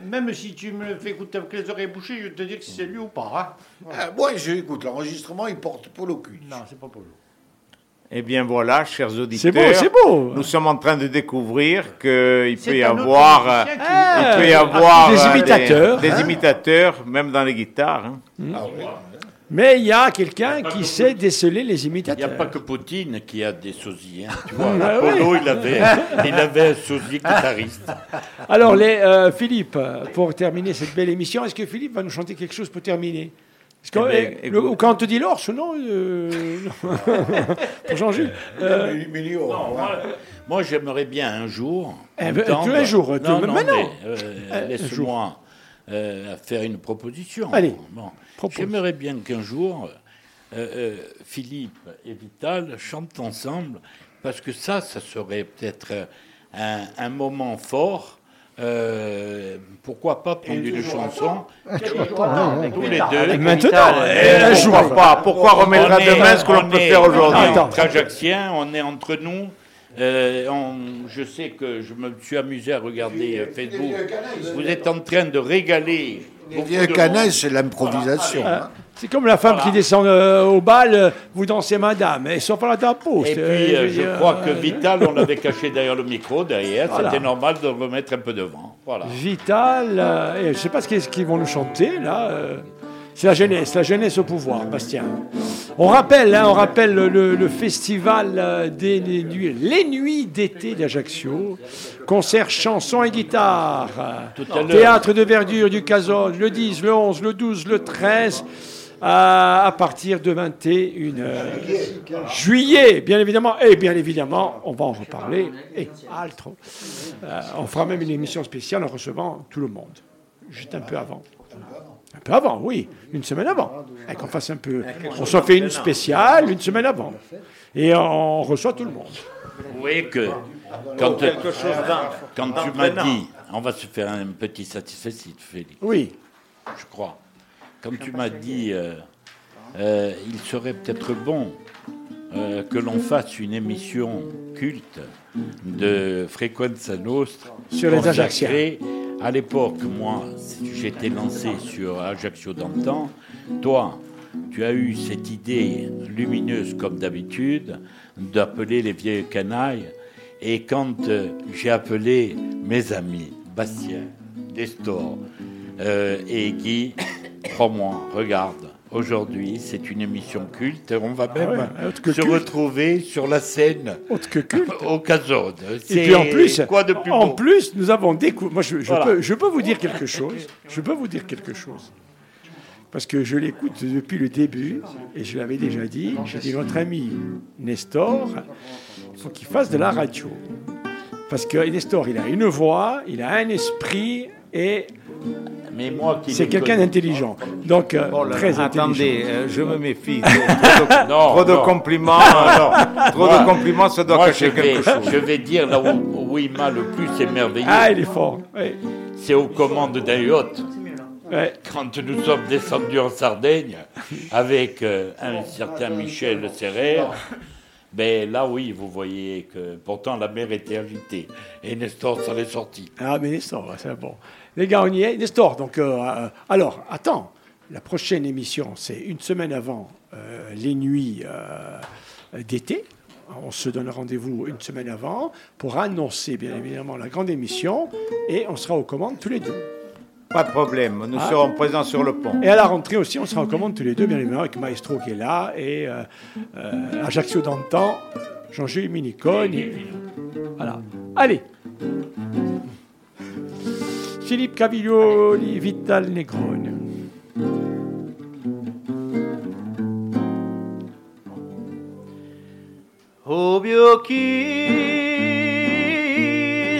même si tu me fais écouter avec les oreilles bouchées, je vais te dire si c'est lui ou pas. hein. Ah, moi, je, écoute, l'enregistrement, il porte Polo Cuic. Non, c'est pas Polo. Eh bien voilà, chers auditeurs. C'est beau, c'est beau. Nous sommes en train de découvrir qu'il peut y avoir, qui- il peut y Ah, avoir des euh, imitateurs, des, hein. imitateurs, même dans les guitares. hein. Mais il y a quelqu'un qui sait déceler les Il n'y a imitateurs. pas que Poutine qui a des sosies. hein, tu vois, Ah Apollo, oui. il, avait, il avait un sosie guitariste. Alors, les, euh, Philippe, pour terminer cette belle émission, est-ce que Philippe va nous chanter quelque chose pour terminer? Que, Eh bien, le- écoute. quand on te dit l'orse, non, euh, non. Pour Jean-Jules. euh. Non, moi, moi, j'aimerais bien un jour. Eh ben, entendre- tous les jours, Non, non, mais, euh, Laisse-moi euh, faire une proposition. Allez, Bon. propose. J'aimerais bien qu'un jour, euh, euh, Philippe et Vital chantent ensemble, parce que ça, ça serait peut-être un, un moment fort. Euh, pourquoi pas prendre une chanson tous les deux Maintenant, un jour. pourquoi pas? Pourquoi remettre à demain ce que l'on on peut faire aujourd'hui? on est entre nous. Euh, on- je sais que je me suis amusé à regarder euh, Facebook. Vous êtes en train de régaler. Les vieux monde. c'est l'improvisation. hein. C'est comme la femme qui descend euh, au bal, vous dansez madame, et sauf à la tapo. Et c'est- puis, euh, je crois que Vital, on l'avait caché derrière le micro, derrière. Voilà. C'était normal de le remettre un peu devant. Voilà. Vital, euh, et je ne sais pas ce qu'ils vont nous chanter là. C'est la jeunesse, la jeunesse au pouvoir, Bastien. On rappelle, hein, on rappelle le, festival euh, des les nuits, les nuits d'été d'Ajaccio, concert chansons et guitare, théâtre de verdure du Cazone, le 10, le 11, le 12, le 13. À, partir de 21h. Juillet, bien évidemment, et bien évidemment, on va en reparler. Et altro. Euh, on fera même une émission spéciale en recevant tout le monde. Juste un peu avant. Un peu avant, oui, une semaine avant. Et qu'on fasse un peu. On s'en fait une spéciale une semaine avant. Et on reçoit tout le monde. Vous voyez que quand, Quelque chose d'en- quand tu m'as dit, on va se faire un petit satisfait, Félix. Oui. je crois. Comme tu m'as dit, euh, euh, il serait peut-être bon euh, que l'on fasse une émission culte de Frequenza Nostra Sur les consacrée- À l'époque, moi, j'étais lancé sur Ajaccio d'antan. Toi, tu as eu cette idée lumineuse, comme d'habitude, d'appeler les vieilles canailles. Et quand euh, j'ai appelé mes amis, Bastien, Nestor euh, et Guy, crois-moi, regarde, aujourd'hui, c'est une émission culte. On va même Ah ouais, que se culte. retrouver sur la scène Autre que culte. au Cazone. Et puis en plus, quoi de plus en beau plus, nous avons découvert. Moi, je, je Voilà. peux, je peux vous dire quelque chose. Je peux vous dire quelque chose. Parce que je l'écoute depuis le début, et je l'avais déjà dit. J'ai dit notre ami Nestor, il faut qu'il fasse de la radio. Parce que Nestor, il a une voix, il a un esprit, et Mais moi qui c'est quelqu'un d'intelligent. Donc, euh, Oh là très attendez, intelligent. euh, je me méfie. Trop de, Non, trop de non. compliments. euh, trop Moi- de compliments, ça doit Moi, je cacher vais, quelque chose. je vais dire là où, où il m'a le plus émerveillé, Ah, il est fort. Oui. c'est aux commandes d'un yacht. Ouais. Quand nous sommes descendus en Sardaigne avec euh, un certain Michel Serrer, ben là oui, vous voyez que pourtant la mer était agitée et Nestor s'en est sorti. Ah, mais Nestor, c'est bon. Les est. Nestor, donc, euh, euh, alors, attends. La prochaine émission, c'est une semaine avant euh, les nuits euh, d'été. On se donne rendez-vous une semaine avant pour annoncer, bien évidemment, la grande émission. Et on sera aux commandes tous les deux. Pas de problème, nous Ah. serons présents sur le pont. Et à la rentrée aussi, on sera aux commandes tous les deux, bien évidemment, avec Maestro qui est là et Ajaccio d'antan, Jean-Jules Minicone. et- Voilà. Allez. Philippe Caviglioli, Vital Negrone. Ovvio chi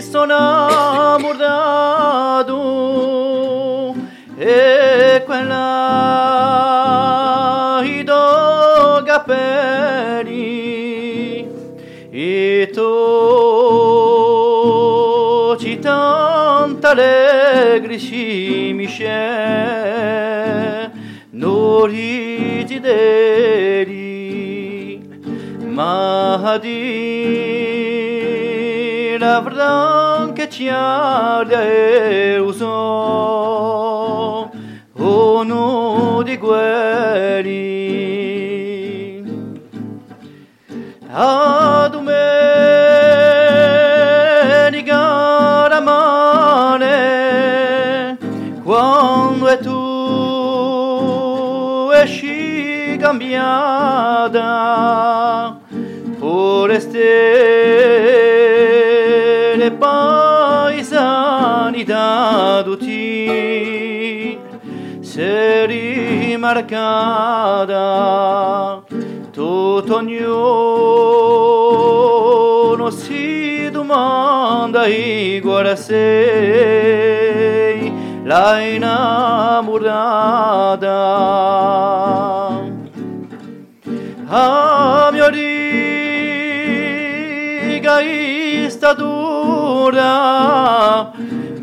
sono mordato e quella allegri ci mi scè non desideri ma di la verdad che ci cambiada por este paisanidad útil se rimarcada tutto ognuno si domanda e guarda sei la innamorata a mio riga sta dura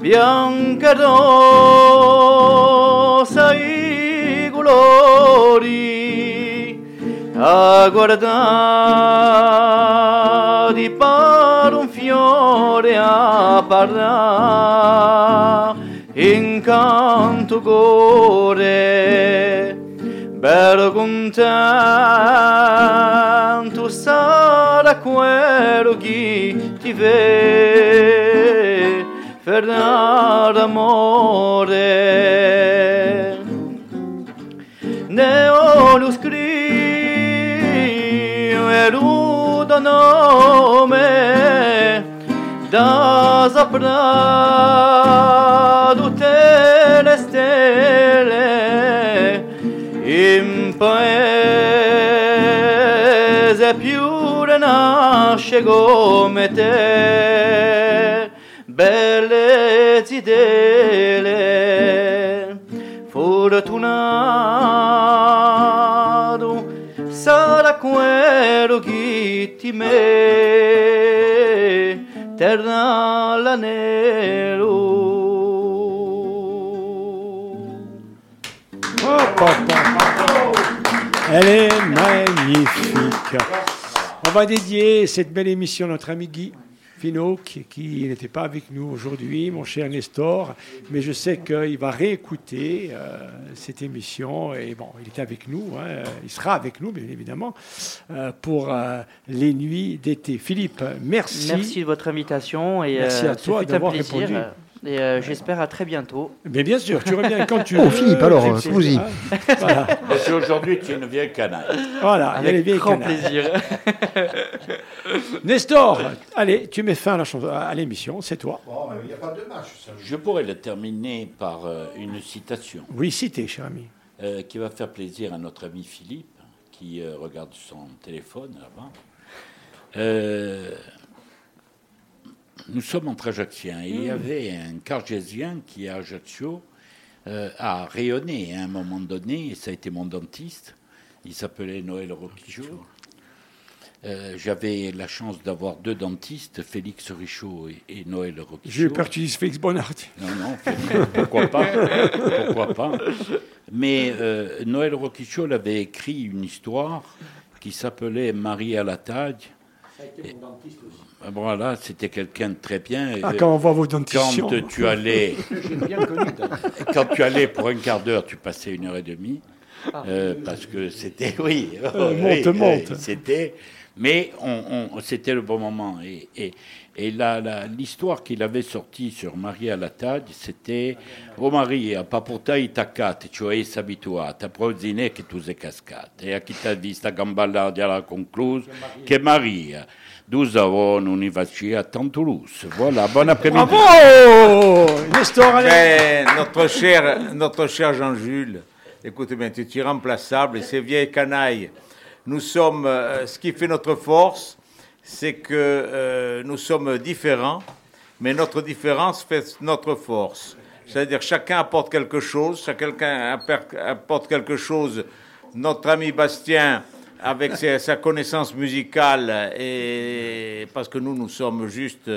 bianca e rosa i colori a guardare di par un fiore a parlare incanto cuore bello contento sarà quello che ti vede Fernando amore ne ho lo scrive rudo nome da saprà tutte le stelle in paese come te. Belle zidele fortunato sarà quello che ti me terra Elle est magnifique. On va dédier cette belle émission à notre ami Guy Finot, qui, qui n'était pas avec nous aujourd'hui, mon cher Nestor, mais je sais qu'il va réécouter euh, cette émission. Et bon, il était avec nous, hein, il sera avec nous, bien évidemment, euh, pour euh, les nuits d'été. Philippe, merci. Merci de votre invitation et Merci à toi d'avoir répondu. Euh, Et euh, j'espère à très bientôt. Mais bien sûr, tu reviens quand tu Oh, veux. Philippe, alors, vous-y. hein, voilà. Parce qu'aujourd'hui, tu es une vieille canaille. Voilà, il y a les Avec vieilles grand canailles. plaisir. Nestor, allez, tu mets fin à la chanson- à l'émission, c'est toi. Bon, il n'y a pas de match. Ça. Je pourrais le terminer par euh, une citation Oui, citez, cher ami. euh, qui va faire plaisir à notre ami Philippe, qui euh, regarde son téléphone là-bas. Nous sommes entre Ajacciens. Il y avait un cargésien qui, à Ajaccio, euh, a rayonné à un moment donné, et ça a été mon dentiste. Il s'appelait Noël Roquichot. Euh, J'avais la chance d'avoir deux dentistes, Félix Richaud et, et Noël Roquichot. J'ai eu peur que tu dises Félix Bonnard. Non, non, Félix, pourquoi pas Pourquoi pas Mais euh, Noël Roquichot avait écrit une histoire qui s'appelait Marie à la taille. Et- Voilà, c'était quelqu'un de très bien. Ah, quand on voit vos dentitions. Quand tu allais, bien connu. quand tu allais pour un quart d'heure, tu passais une heure et demie. Euh, parce que c'était, oui, Euh, oui, monte, monte. c'était, mais on, on- c'était le bon moment. Et, et, et la- la- l'histoire qu'il avait sortie sur Marie à la table, c'était Oh Maria, pas pour te itacate, cioè s'abituata, prozine che tu sei cascate, e a chi t'ha vista gamballare alla concluse, che Maria, nous avons une à Toulouse. Voilà, bon après-midi. Bravo Nestor, allez. Notre cher, notre cher Jean-Jules, écoute bien, tu es irremplaçable ces vieilles canailles. Nous sommes, euh, ce qui fait notre force, c'est que euh, nous sommes différents, mais notre différence fait notre force. C'est-à-dire chacun apporte quelque chose, chacun apporte- quelque chose. Notre ami Bastien, avec sa connaissance musicale, et parce que nous, nous sommes juste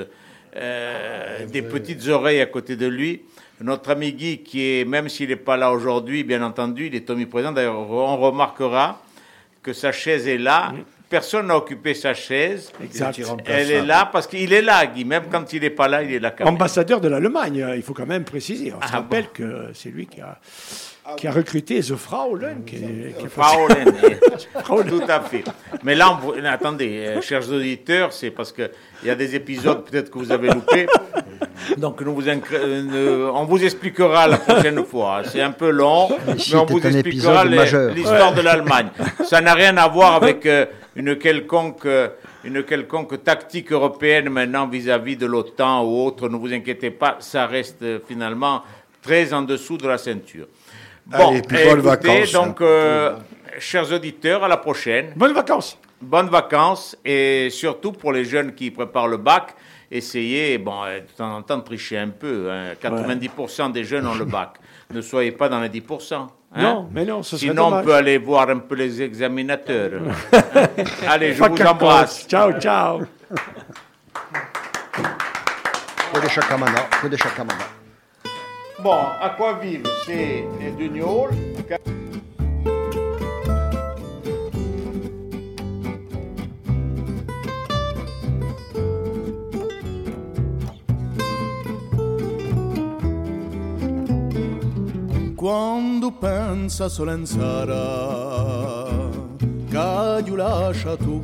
euh, des petites oreilles à côté de lui. Notre ami Guy, qui est, même s'il n'est pas là aujourd'hui, bien entendu, il est omniprésent. D'ailleurs, on remarquera que sa chaise est là, personne n'a occupé sa chaise. Exact. Elle est là parce qu'il est là, Guy. Même quand il n'est pas là, il est là quand même. Ambassadeur de l'Allemagne, il faut quand même préciser. On se Ah rappelle que c'est lui qui a, qui a recruté The Fraulen. Qui, qui Fraulein, tout à fait. Mais là, on attendez, euh, chers auditeurs, c'est parce qu'il y a des épisodes peut-être que vous avez loupés. Donc, nous vous incr- euh, on vous expliquera la prochaine fois. C'est un peu long, mais, on vous expliquera l'histoire Ouais. de l'Allemagne. Ça n'a rien à voir avec euh, une quelconque... euh, une quelconque tactique européenne maintenant vis-à-vis de l'OTAN ou autre, ne vous inquiétez pas, ça reste finalement très en dessous de la ceinture. Bon, Allez, puis bonnes écoutez, vacances, hein. donc, euh, chers auditeurs, à la prochaine. Bonnes vacances. Bonnes vacances et surtout pour les jeunes qui préparent le bac, essayez, bon, euh, de temps en temps, de tricher un peu. hein. 90% des jeunes ont le bac. Ne soyez pas dans les 10%. hein. Non, mais non, ce serait Sinon, on dommage. peut aller voir un peu les examinateurs. Allez, je vous embrasse. Ciao, ciao. Que des Bon, vivre C'est les Dugnols. Quando pensa Solenzara, che gli lascia tu